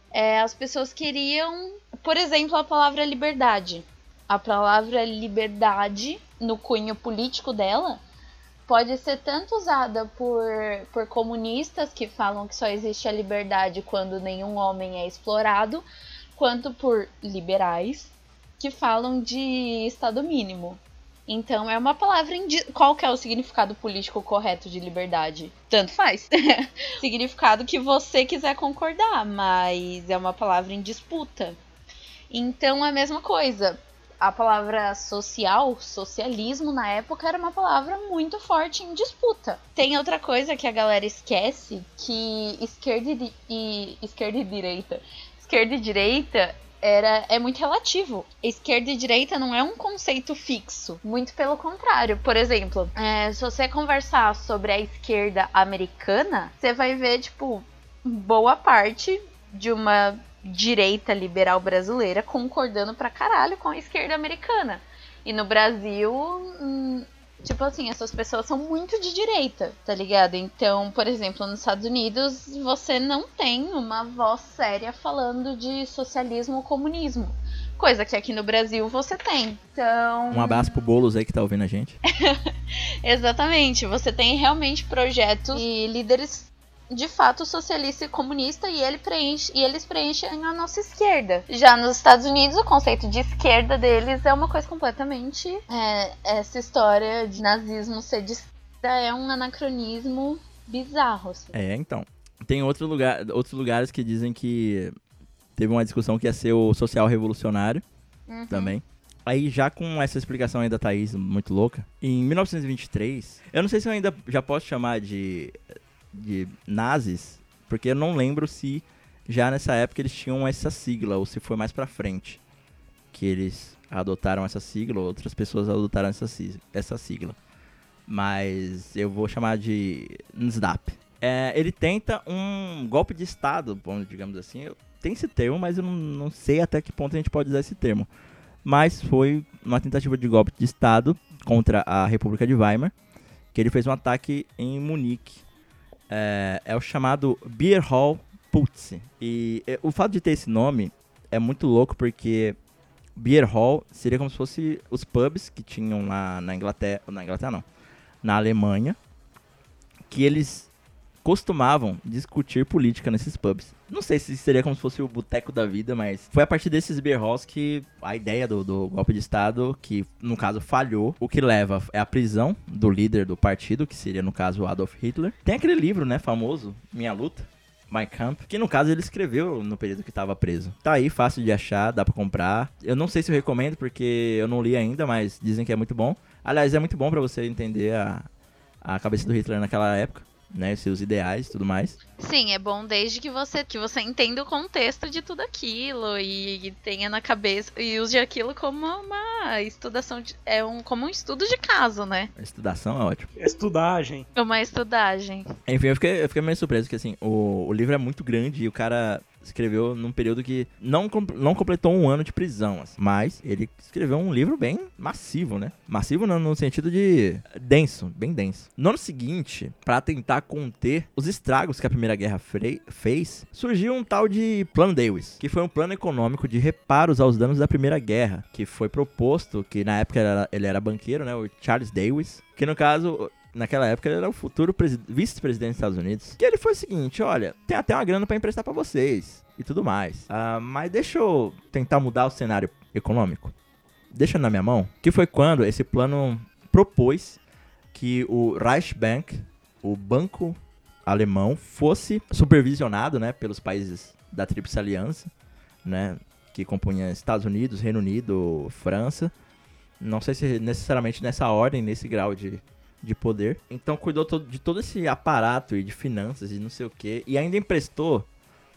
É, as pessoas queriam, por exemplo, a palavra liberdade. A palavra liberdade, no cunho político dela, pode ser tanto usada por, por comunistas que falam que só existe a liberdade quando nenhum homem é explorado, quanto por liberais que falam de Estado mínimo. Então é uma palavra. Indi... Qual que é o significado político correto de liberdade? Tanto faz. *laughs* significado que você quiser concordar, mas é uma palavra em disputa. Então a mesma coisa a palavra social, socialismo na época era uma palavra muito forte em disputa. Tem outra coisa que a galera esquece, que esquerda e, e esquerda e direita, esquerda e direita era é muito relativo. Esquerda e direita não é um conceito fixo, muito pelo contrário. Por exemplo, é, se você conversar sobre a esquerda americana, você vai ver tipo boa parte de uma direita liberal brasileira concordando pra caralho com a esquerda americana. E no Brasil, hum, tipo assim, essas pessoas são muito de direita, tá ligado? Então, por exemplo, nos Estados Unidos, você não tem uma voz séria falando de socialismo ou comunismo. Coisa que aqui no Brasil você tem. Então. Um abraço pro Boulos aí que tá ouvindo a gente. *laughs* Exatamente. Você tem realmente projetos e líderes de fato socialista e comunista e, ele preenche, e eles preenchem a nossa esquerda. Já nos Estados Unidos, o conceito de esquerda deles é uma coisa completamente. É, essa história de nazismo ser de esquerda é um anacronismo bizarro. Assim. É, então. Tem outro lugar, outros lugares que dizem que teve uma discussão que ia ser o social revolucionário Uhum. também. Aí, já com essa explicação aí da Thaís, muito louca, em 1923, eu não sei se eu ainda já posso chamar de de nazis, porque eu não lembro se já nessa época eles tinham essa sigla ou se foi mais pra frente que eles adotaram essa sigla, ou outras pessoas adotaram essa, essa sigla. Mas eu vou chamar de NSDAP. É, ele tenta um golpe de Estado, digamos assim. Tem esse termo, mas eu não, não sei até que ponto a gente pode usar esse termo. Mas foi uma tentativa de golpe de Estado contra a República de Weimar, que ele fez um ataque em Munique, é, é o chamado Beer Hall Putz. E é, o fato de ter esse nome é muito louco porque Beer Hall seria como se fosse os pubs que tinham lá na Inglaterra, na Inglaterra não, na Alemanha, que eles costumavam discutir política nesses pubs. Não sei se seria como se fosse o boteco da vida, mas foi a partir desses beer que a ideia do, do golpe de estado, que no caso falhou, o que leva é a prisão do líder do partido, que seria no caso Adolf Hitler. Tem aquele livro, né, famoso, Minha Luta, My Camp, que no caso ele escreveu no período que estava preso. Tá aí, fácil de achar, dá pra comprar. Eu não sei se eu recomendo porque eu não li ainda, mas dizem que é muito bom. Aliás, é muito bom pra você entender a, a cabeça do Hitler naquela época, né, seus ideais e tudo mais. Sim, é bom desde que você que você entenda o contexto de tudo aquilo e, tenha na cabeça e use aquilo como uma estudação de, é um como um estudo de caso, né? Estudação é ótimo. Estudagem. Uma estudagem. Enfim, eu fiquei, eu fiquei meio surpreso que assim, o, o livro é muito grande e o cara escreveu num período que não, não completou um ano de prisão, assim. mas ele escreveu um livro bem massivo, né? Massivo no, no sentido de denso, bem denso. No ano seguinte, pra tentar conter os estragos que a Primeira Guerra fez, surgiu um tal de Plano Dewis, que foi um plano econômico de reparos aos danos da Primeira Guerra, que foi proposto, que na época era- ele era banqueiro, né? O Charles Dewis, que no caso naquela época ele era o futuro presi- vice-presidente dos Estados Unidos. Que ele foi o seguinte, olha, tem até uma grana pra emprestar pra vocês e tudo mais. Ah, mas deixa eu tentar mudar o cenário econômico. Deixa na minha mão. Que foi quando esse plano propôs que o Reichsbank, o banco alemão, fosse supervisionado, né, pelos países da Tríplice Aliança, né, que compunha Estados Unidos, Reino Unido, França. Não sei se necessariamente nessa ordem, nesse grau de, de poder. Então cuidou de todo esse aparato e de finanças e não sei o que. E ainda emprestou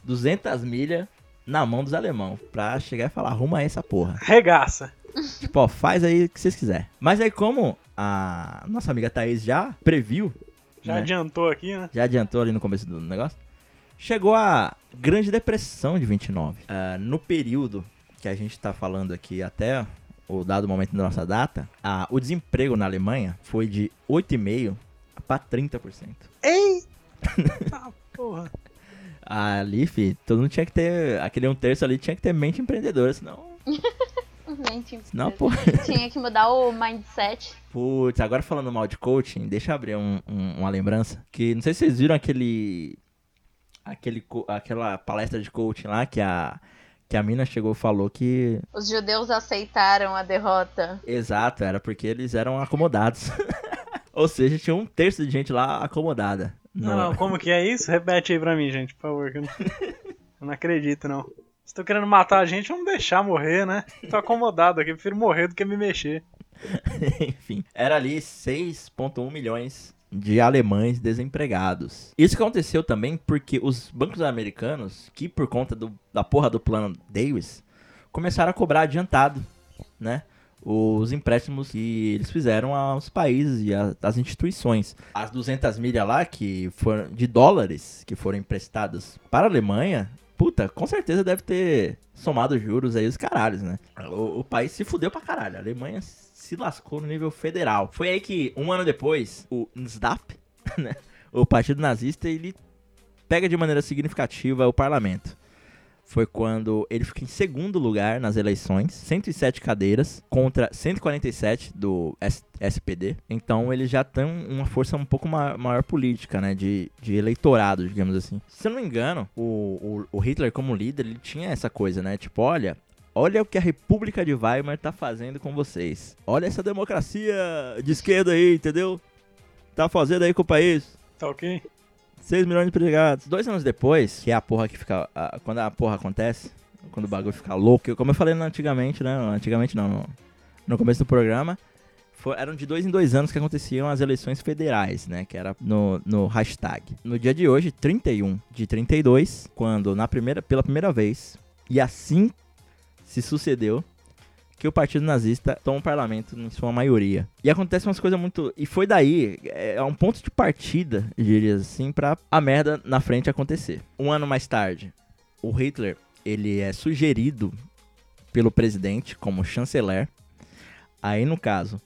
200 milhas na mão dos alemão pra chegar e falar, arruma essa porra. Regaça. *laughs* Tipo, ó, faz aí o que vocês quiserem. Mas aí como a nossa amiga Thaís já previu, Já né, adiantou aqui, né? já adiantou ali no começo do negócio, chegou a Grande Depressão de 29. Ah, no período que a gente tá falando aqui até o dado momento da nossa data, ah, o desemprego na Alemanha foi de 8,5% para 30%. Ah, porra. Ali, fi, todo mundo tinha que ter. Aquele um terço ali tinha que ter mente empreendedora, senão. *laughs* Gente, Senão, pô. *laughs* tinha que mudar o mindset. Putz, agora falando mal de coaching, deixa eu abrir um- um- uma lembrança. Que não sei se vocês viram aquele. aquele aquela palestra de coaching lá que a. Que a mina chegou e falou que. Os judeus aceitaram a derrota. Exato, era porque eles eram acomodados. *laughs* Ou seja, tinha um terço de gente lá acomodada. Não, não, como que é isso? Repete aí pra mim, gente, por favor. Que eu, não... eu não acredito, não. Se tô querendo matar a gente, vamos deixar morrer, né? Tô acomodado aqui, prefiro morrer do que me mexer. *laughs* Enfim, era ali 6,1 milhões de alemães desempregados. Isso aconteceu também porque os bancos americanos, que por conta do- da porra do plano Davis, começaram a cobrar adiantado, né? Os empréstimos que eles fizeram aos países e às instituições. As 200 milhas lá, que foram de dólares, que foram emprestadas para a Alemanha, puta, com certeza deve ter somado juros aí os caralhos, né? O, o país se fudeu pra caralho. A Alemanha se lascou no nível federal. Foi aí que, um ano depois, o NSDAP, *laughs* né, o partido nazista, ele pega de maneira significativa o parlamento. Foi quando ele fica em segundo lugar nas eleições, 107 cadeiras contra 147 do S- SPD. Então eles já têm uma força um pouco ma- maior política, né, de, de eleitorado, digamos assim. Se eu não me engano, o, o, o Hitler como líder, ele tinha essa coisa, né, tipo, olha, Olha o que a República de Weimar tá fazendo com vocês. Olha essa democracia de esquerda aí, entendeu? Tá fazendo aí com o país. Tá ok? 6 milhões de empregados. Dois anos depois, que é a porra que fica. a- quando a porra acontece, quando o bagulho fica louco, como eu falei antigamente, né? Antigamente não, no, no começo do programa. fo- eram de dois em dois anos que aconteciam as eleições federais, né? Que era no, no hashtag. No dia de hoje, 31 de 32, quando na primeira, pela primeira vez, e assim se sucedeu, que o partido nazista toma o parlamento em sua maioria. E acontece umas coisas muito. E foi daí, é é um ponto de partida, diria assim, pra a merda na frente acontecer. Um ano mais tarde, o Hitler, ele é sugerido pelo presidente como chanceler. Aí, no caso,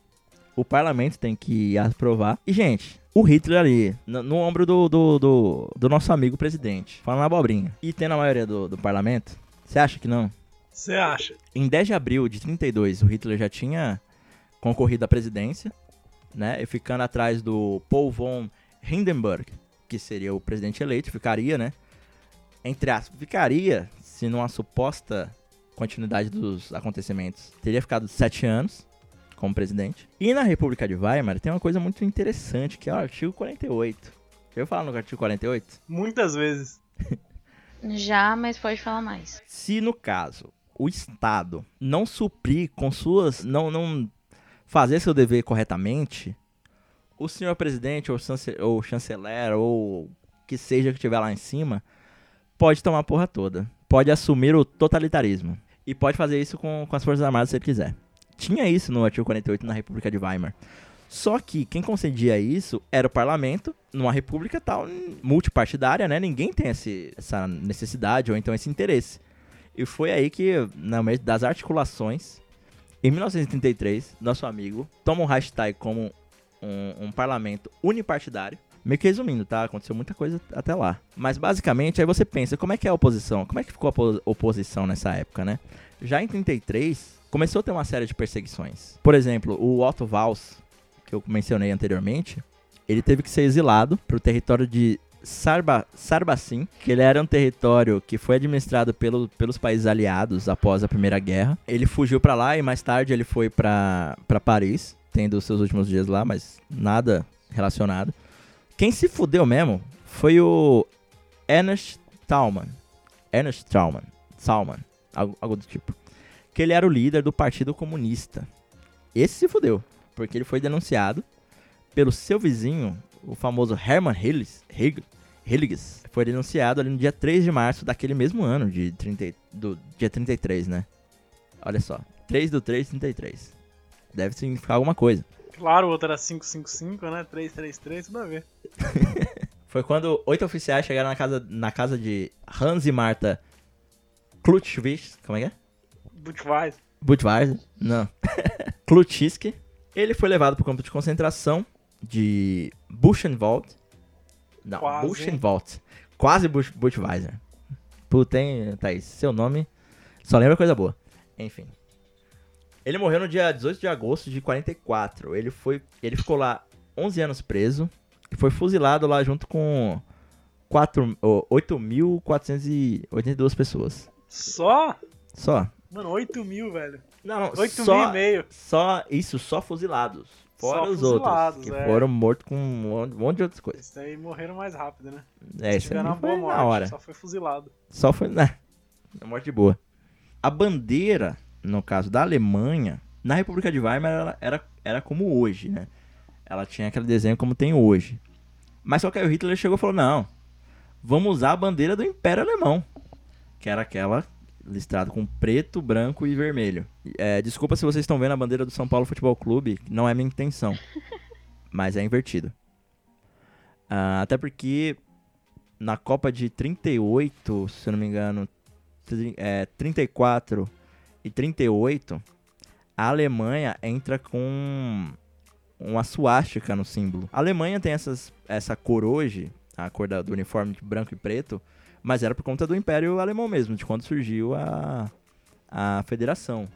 o parlamento tem que aprovar. E, gente, o Hitler ali, no, no ombro do, do, do, do nosso amigo presidente, falando abobrinha. E tendo a maioria do, do parlamento, você acha que não? Você acha? Em 10 de abril de 32, o Hitler já tinha concorrido à presidência, né? E ficando atrás do Paul von Hindenburg, que seria o presidente eleito, ficaria, né? Entre aspas, ficaria se numa suposta continuidade dos acontecimentos. Teria ficado sete anos como presidente. E na República de Weimar tem uma coisa muito interessante, que é o artigo 48. Eu falo no artigo 48? Muitas vezes. *laughs* Já, mas pode falar mais. se no caso o Estado não suprir com suas. não, não fazer seu dever corretamente, o senhor presidente ou, ou chanceler ou que seja que estiver lá em cima pode tomar a porra toda. Pode assumir o totalitarismo. E pode fazer isso com, com as Forças Armadas se ele quiser. Tinha isso no artigo 48 na República de Weimar. Só que quem concedia isso era o parlamento, numa república tal, multipartidária, né? Ninguém tem esse, essa necessidade ou então esse interesse. E foi aí que, no meio das articulações, em 1933, nosso amigo toma um hashtag como um, um parlamento unipartidário. Meio que resumindo, tá? Aconteceu muita coisa até lá. Mas basicamente, aí você pensa, como é que é a oposição? Como é que ficou a oposição nessa época, né? Já em 33, começou a ter uma série de perseguições. Por exemplo, o Otto Valls, que eu mencionei anteriormente, ele teve que ser exilado para o território de Sarba, Sarbacin, que ele era um território que foi administrado pelo, pelos países aliados após a Primeira Guerra. Ele fugiu para lá e mais tarde ele foi para Paris, tendo seus últimos dias lá, mas nada relacionado. Quem se fudeu mesmo foi o Ernest Thalmann. Ernest Thalmann. Thalmann, algo, algo do tipo. Que ele era o líder do Partido Comunista. Esse se fudeu porque ele foi denunciado pelo seu vizinho, o famoso Hermann Hillis, Hilliges. Foi denunciado ali no dia 3 de março daquele mesmo ano, de 30, do dia 33, né? Olha só, 3 do 3, 33. Deve significar alguma coisa. Claro, o outro era 555, né? 333, tudo a ver. *laughs* Foi quando oito oficiais chegaram na casa, na casa de Hans e Marta Klutschwitz, como é que é? Budweiser. Budweiser? Não. *laughs* Klutschisky ele foi levado para o campo de concentração de Buchenwald. Não, Quase. Buchenwald. Quase Budweiser. Puta, hein, Thaís? Seu nome só lembra coisa boa. Enfim. Ele morreu no dia 18 de agosto de 44. Ele, foi, ele ficou lá 11 anos preso e foi fuzilado lá junto com 8.482 pessoas. Só? Só. Mano, 8 mil, velho. Não, não, 8 só, mil e meio. Só, isso, só fuzilados. Fora os outros, que é. foram mortos com um monte de outras coisas. Esses aí morreram mais rápido, né? É, isso aí foi morte, na hora. Só foi fuzilado. Só foi, né? Na morte boa. A bandeira, no caso da Alemanha, na República de Weimar, ela era, era como hoje, né? Ela tinha aquele desenho como tem hoje. Mas só que aí o Hitler chegou e falou, não, vamos usar a bandeira do Império Alemão. Que era aquela listrado com preto, branco e vermelho. É, desculpa se vocês estão vendo a bandeira do São Paulo Futebol Clube, não é minha intenção, *laughs* mas é invertido. Uh, até porque na Copa de 38, se eu não me engano, é, 34 e 38, a Alemanha entra com uma suástica no símbolo. A Alemanha tem essas, essa cor hoje, a cor da, do uniforme de branco e preto, mas era por conta do Império Alemão mesmo, de quando surgiu a, a federação.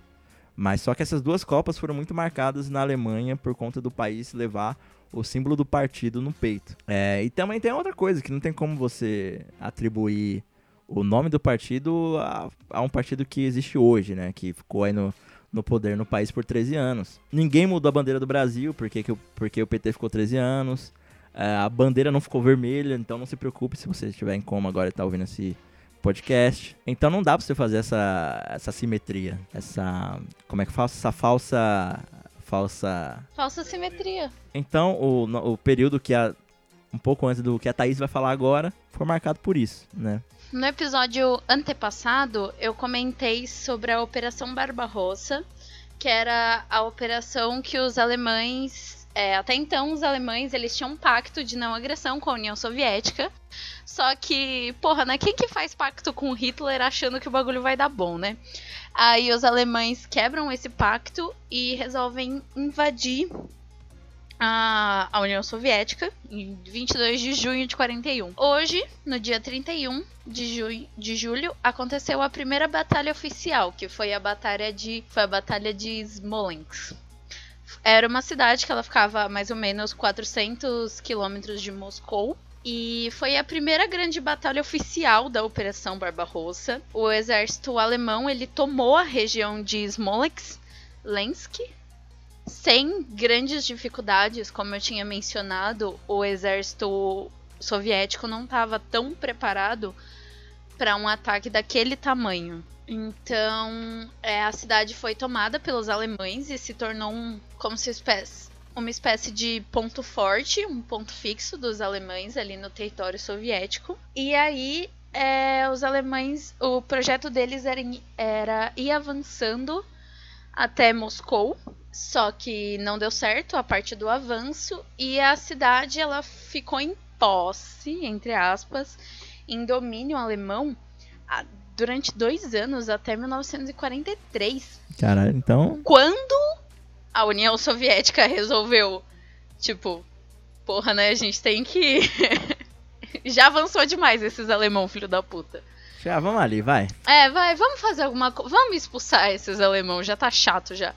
Mas só que essas duas Copas foram muito marcadas na Alemanha por conta do país levar o símbolo do partido no peito. É, e também tem outra coisa, que não tem como você atribuir o nome do partido a, a um partido que existe hoje, né? Que ficou aí no, no poder no país por 13 anos. Ninguém mudou a bandeira do Brasil, porque, que, porque o PT ficou 13 anos. É, a bandeira não ficou vermelha, então não se preocupe se você estiver em coma agora e tá ouvindo esse podcast. Então não dá pra você fazer essa, essa simetria. Essa. Como é que fala? Essa falsa. Falsa. Falsa simetria. Então, o, o período que a. Um pouco antes do que a Thaís vai falar agora, foi marcado por isso, né? No episódio antepassado, eu comentei sobre a Operação Barbarossa, que era a operação que os alemães é, até então, os alemães eles tinham um pacto de não agressão com a União Soviética. Só que, porra, né? Quem que faz pacto com Hitler achando que o bagulho vai dar bom, né? Aí os alemães quebram esse pacto e resolvem invadir a, a União Soviética em 22 de junho de 41. Hoje, no dia 31 de, ju de julho, aconteceu a primeira batalha oficial, que foi a batalha de, foi a batalha de Smolensk. Era uma cidade que ela ficava a mais ou menos 400 quilômetros de Moscou. E foi a primeira grande batalha oficial da Operação Barbarossa. O exército alemão ele tomou a região de Smolensk, Lensk, sem grandes dificuldades, como eu tinha mencionado, o exército soviético não estava tão preparado para um ataque daquele tamanho. Então, é, a cidade foi tomada pelos alemães e se tornou um, como se espécie, uma espécie de ponto forte, um ponto fixo dos alemães ali no território soviético. E aí, é, os alemães, o projeto deles era, era ir avançando até Moscou, Só que não deu certo a parte do avanço e a cidade ela ficou em posse, entre aspas, em domínio alemão durante dois anos, até 1943. Caralho, então. Quando a União Soviética resolveu, tipo, porra, né, a gente tem que. *laughs* Já avançou demais esses alemão, filho da puta. Já, vamos ali, vai. É, vai, vamos fazer alguma coisa. Vamos expulsar esses alemão, já tá chato já.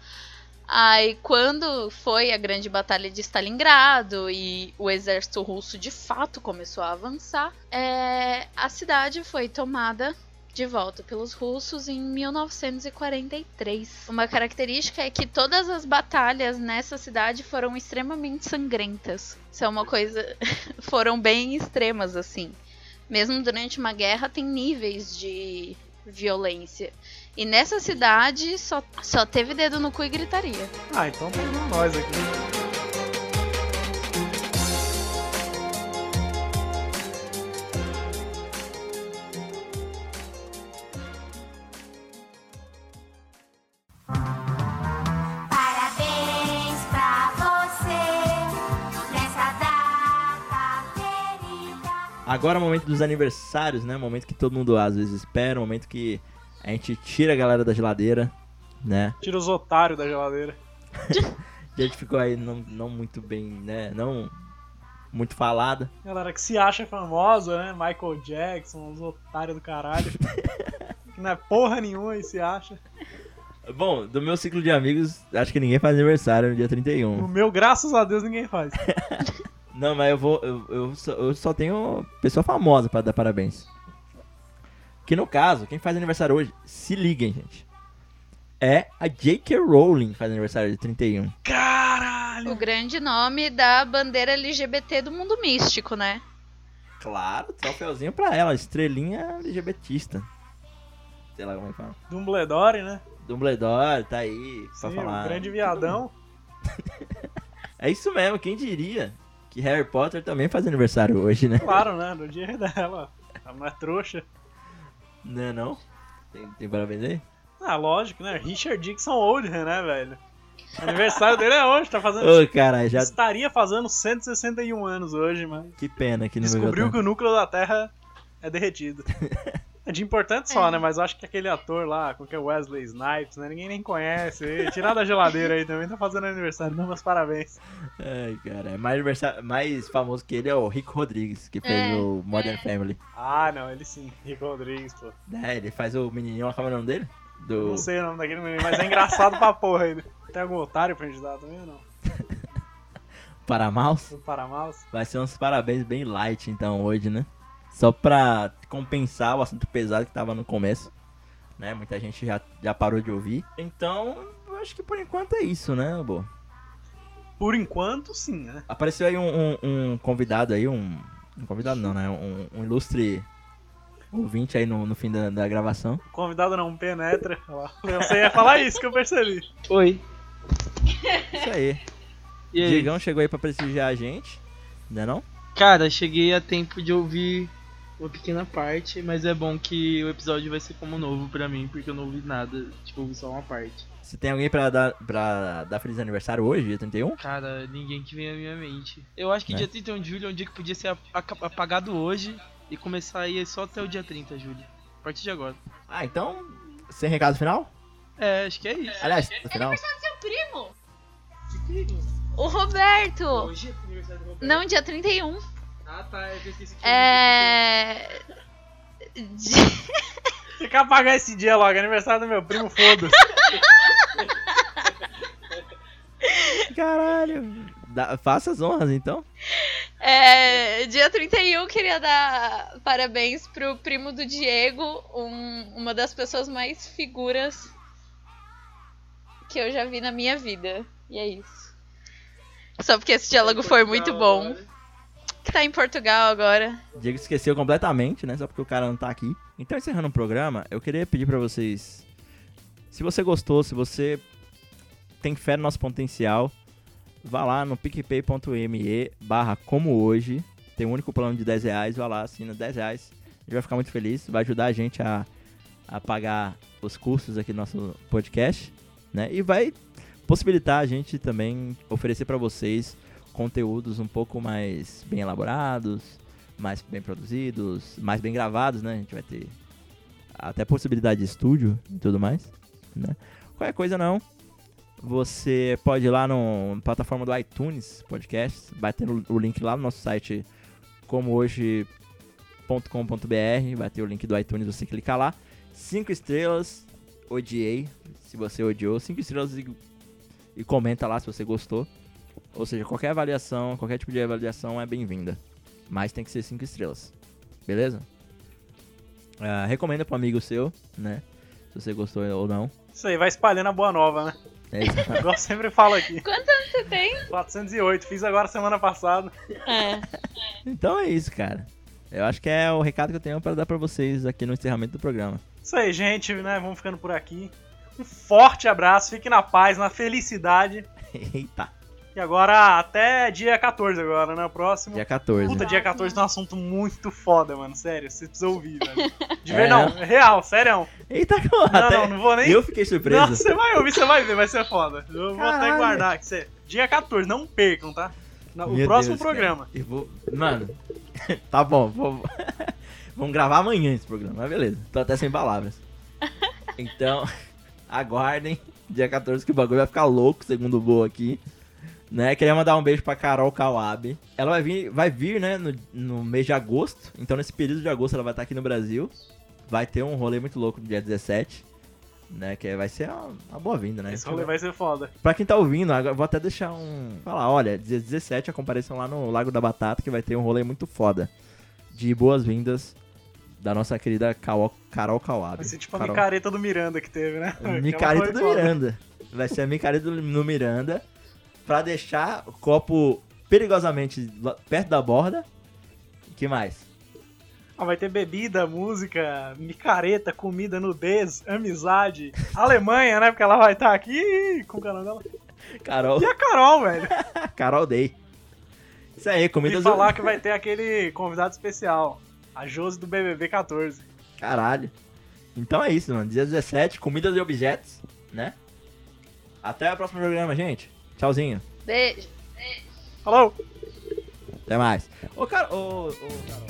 Aí, quando foi a grande batalha de Stalingrado e o exército russo de fato começou a avançar, é, a cidade foi tomada de volta pelos russos em 1943. Uma característica é que todas as batalhas nessa cidade foram extremamente sangrentas. Isso é uma coisa. *laughs* foram bem extremas, assim mesmo durante uma guerra, tem níveis de violência. E nessa cidade só, só teve dedo no cu e gritaria. Ah, então tem nós aqui. Agora é o momento dos aniversários, né? Momento que todo mundo às vezes espera, momento que a gente tira a galera da geladeira, né? Tira os otários da geladeira. *laughs* A gente ficou aí não, não muito bem, né? Não muito falada. Galera que se acha famosa, né? Michael Jackson, os otários do caralho. *laughs* que não é porra nenhuma e se acha. Bom, do meu ciclo de amigos, acho que ninguém faz aniversário no dia 31. O meu, graças a Deus, ninguém faz. *laughs* Não, mas eu vou. Eu, eu, só, eu só tenho pessoa famosa pra dar parabéns. Que no caso, quem faz aniversário hoje, se liguem, gente. É a J.K. Rowling que faz aniversário de 31. Caralho! O grande nome da bandeira LGBT do mundo místico, né? Claro, troféuzinho pra ela, estrelinha LGBTista. Sei lá como é que fala. Dumbledore, né? Dumbledore, tá aí pra Sim, falar. o grande viadão. *laughs* É isso mesmo, quem diria que Harry Potter também faz aniversário hoje, né? Claro, né? No dia dela. Ela não é trouxa. Não é não? Tem, tem parabéns aí? Ah, lógico, né? Richard Dixon Oldham, né, velho? Aniversário dele é hoje, tá fazendo. Ô, cara, já. Estaria fazendo 161 anos hoje, mas Que pena que não descobriu que o núcleo da Terra é derretido. *laughs* É de importante só, É. né? Mas eu acho que aquele ator lá, qualquer Wesley Snipes, né? Ninguém nem conhece. Ele, Tirar da geladeira aí também, tá fazendo aniversário. Não, meus parabéns. Ai, cara, é mais, aniversário, mais famoso que ele é o Rico Rodrigues, que fez É, o Modern é. Family. Ah, não, ele sim. Rico Rodrigues, pô. É, ele faz o menininho, qual é o nome dele? Do... Não sei o nome daquele menino, mas é engraçado pra porra ele. Tem algum otário pra gente dar também ou não? *laughs* Paramouse. Do Paramaus? Vai ser uns parabéns bem light, então, hoje, né? Só pra compensar o assunto pesado que tava no começo. Né? Muita gente já, já parou de ouvir. Então, eu acho que por enquanto é isso, né, Bo? Por enquanto, sim, né? Apareceu aí um, um- um convidado aí, um. Um convidado não, né? Um, um ilustre ouvinte aí no, no fim da, da gravação. O convidado não penetra. Você ia falar isso que eu percebi. Oi. Isso aí. E aí? Diegão chegou aí pra prestigiar a gente, né não? Cara, cheguei a tempo de ouvir uma pequena parte, mas é bom que o episódio vai ser como novo pra mim, porque eu não ouvi nada, tipo, ouvi só uma parte. Se tem alguém pra dar, pra dar feliz aniversário hoje, dia 31? Cara, ninguém que vem à minha mente. Eu acho que Né? dia 31 de julho é um dia que podia ser apagado hoje e começar aí só até o dia 30 de julho. A partir de agora. Ah, então, sem recado final? É, acho que é isso. Aliás, no final. Seu primo! O Roberto! Hoje é aniversário do Roberto. Não, dia 31. Ah, tá, eu esqueci que É. Di- Você quer apagar esse dia logo? Aniversário do meu primo, foda-se. *laughs* Caralho. Dá- faça as honras, então. É, dia 31 queria dar parabéns pro primo do Diego, um- uma das pessoas mais figuras que eu já vi na minha vida. E é isso. Só porque esse diálogo foi muito bom. Que tá em Portugal agora. Diego esqueceu completamente, né? Só porque o cara não tá aqui. Então, encerrando o programa, eu queria pedir pra vocês. Se você gostou, se você tem fé no nosso potencial, vá lá no picpay.me barra como hoje. Tem um único plano de 10 reais, vá lá, assina 10 reais. A gente vai ficar muito feliz, vai ajudar a gente a, a pagar os custos aqui do nosso podcast, né? E vai possibilitar a gente também oferecer para vocês conteúdos um pouco mais bem elaborados, mais bem produzidos, mais bem gravados, né? A gente vai ter até possibilidade de estúdio e tudo mais, né? Qualquer coisa não, você pode ir lá na plataforma do iTunes Podcast, vai ter o o link lá no nosso site comohoje.com.br, vai ter o link do iTunes, você clicar lá. Cinco estrelas, odiei, se você odiou, cinco estrelas e, e comenta lá se você gostou. Ou seja, qualquer avaliação, qualquer tipo de avaliação é bem-vinda. Mas tem que ser cinco estrelas. Beleza? Ah, recomenda pro amigo seu, né? Se você gostou ou não. Isso aí, vai espalhando a boa nova, né? É isso. Igual *laughs* eu sempre falo aqui. Quantos anos você tem? 408, fiz agora semana passada. É. então é isso, cara. Eu acho que é o recado que eu tenho para dar pra vocês aqui no encerramento do programa. Isso aí, gente, né? Vamos ficando por aqui. Um forte abraço, fique na paz, na felicidade. *laughs* Eita, E agora até dia 14 agora, né? O próximo. dia 14. Puta, dia 14 tem um assunto muito foda, mano. Sério, você precisa ouvir, velho. *laughs* De É, ver, não, é real, sério. Eita, Não, até não, não vou nem. eu fiquei surpreso. Não, você vai ouvir, você vai ver, vai ser foda. Eu vou até Caralho. guardar. Que você... Dia 14, não percam, tá? Na- O Meu próximo Deus, cara. programa. Eu vou... Mano, *laughs* tá bom, vou... *laughs* vamos gravar amanhã esse programa, mas beleza. Tô até sem palavras. Então, aguardem. Dia 14 que o bagulho vai ficar louco, segundo o Boa aqui. Né? Queria mandar um beijo pra Carol Kawabe. Ela vai vir, vai vir né, no, no mês de agosto. Então, nesse período de agosto, ela vai estar aqui no Brasil. Vai ter um rolê muito louco no dia 17. Né, que vai ser uma, uma boa-vinda, né? Esse rolê vai ser foda. Pra quem tá ouvindo, agora vou até deixar um. Falar, olha, dia 17 compareçam lá no Lago da Batata, que vai ter um rolê muito foda. De boas-vindas da nossa querida Carol, Carol Kawabe. Vai ser tipo a Carol- micareta do Miranda que teve, né? Micareta do foda. Miranda. Vai ser a micareta do- no Miranda. Pra deixar o copo perigosamente perto da borda. que mais? Ah, vai ter bebida, música, micareta, comida, nudez, amizade. *laughs* Alemanha, né? Porque ela vai estar aqui com o canal dela. Carol, E a Carol, velho. *laughs* Carol Day. Isso aí, E comidas falar que vai ter aquele convidado especial. A Josi do BBB 14. Caralho. Então é isso, mano. Dia 17, comidas e objetos, né? Até o próximo programa, gente. Tchauzinho. Beijo. Falou! Até mais. Ô, cara, ô, ô, Carol.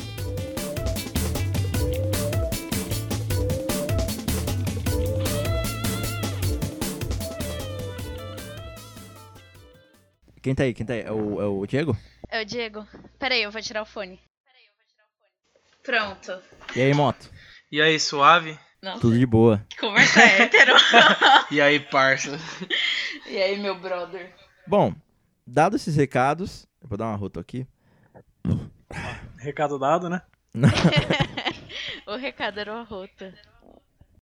Quem tá aí? Quem tá aí? É o, é o Diego? É o Diego. Peraí, eu vou tirar o fone. Peraí, eu vou tirar o fone. Pronto. E aí, moto? E aí, suave? Nossa, Tudo de boa. que conversa hétero. *laughs* E aí, parça? e aí, meu brother? Bom, dados esses recados, eu vou dar uma rota aqui. Recado dado, né? *laughs* O recado era o arrota.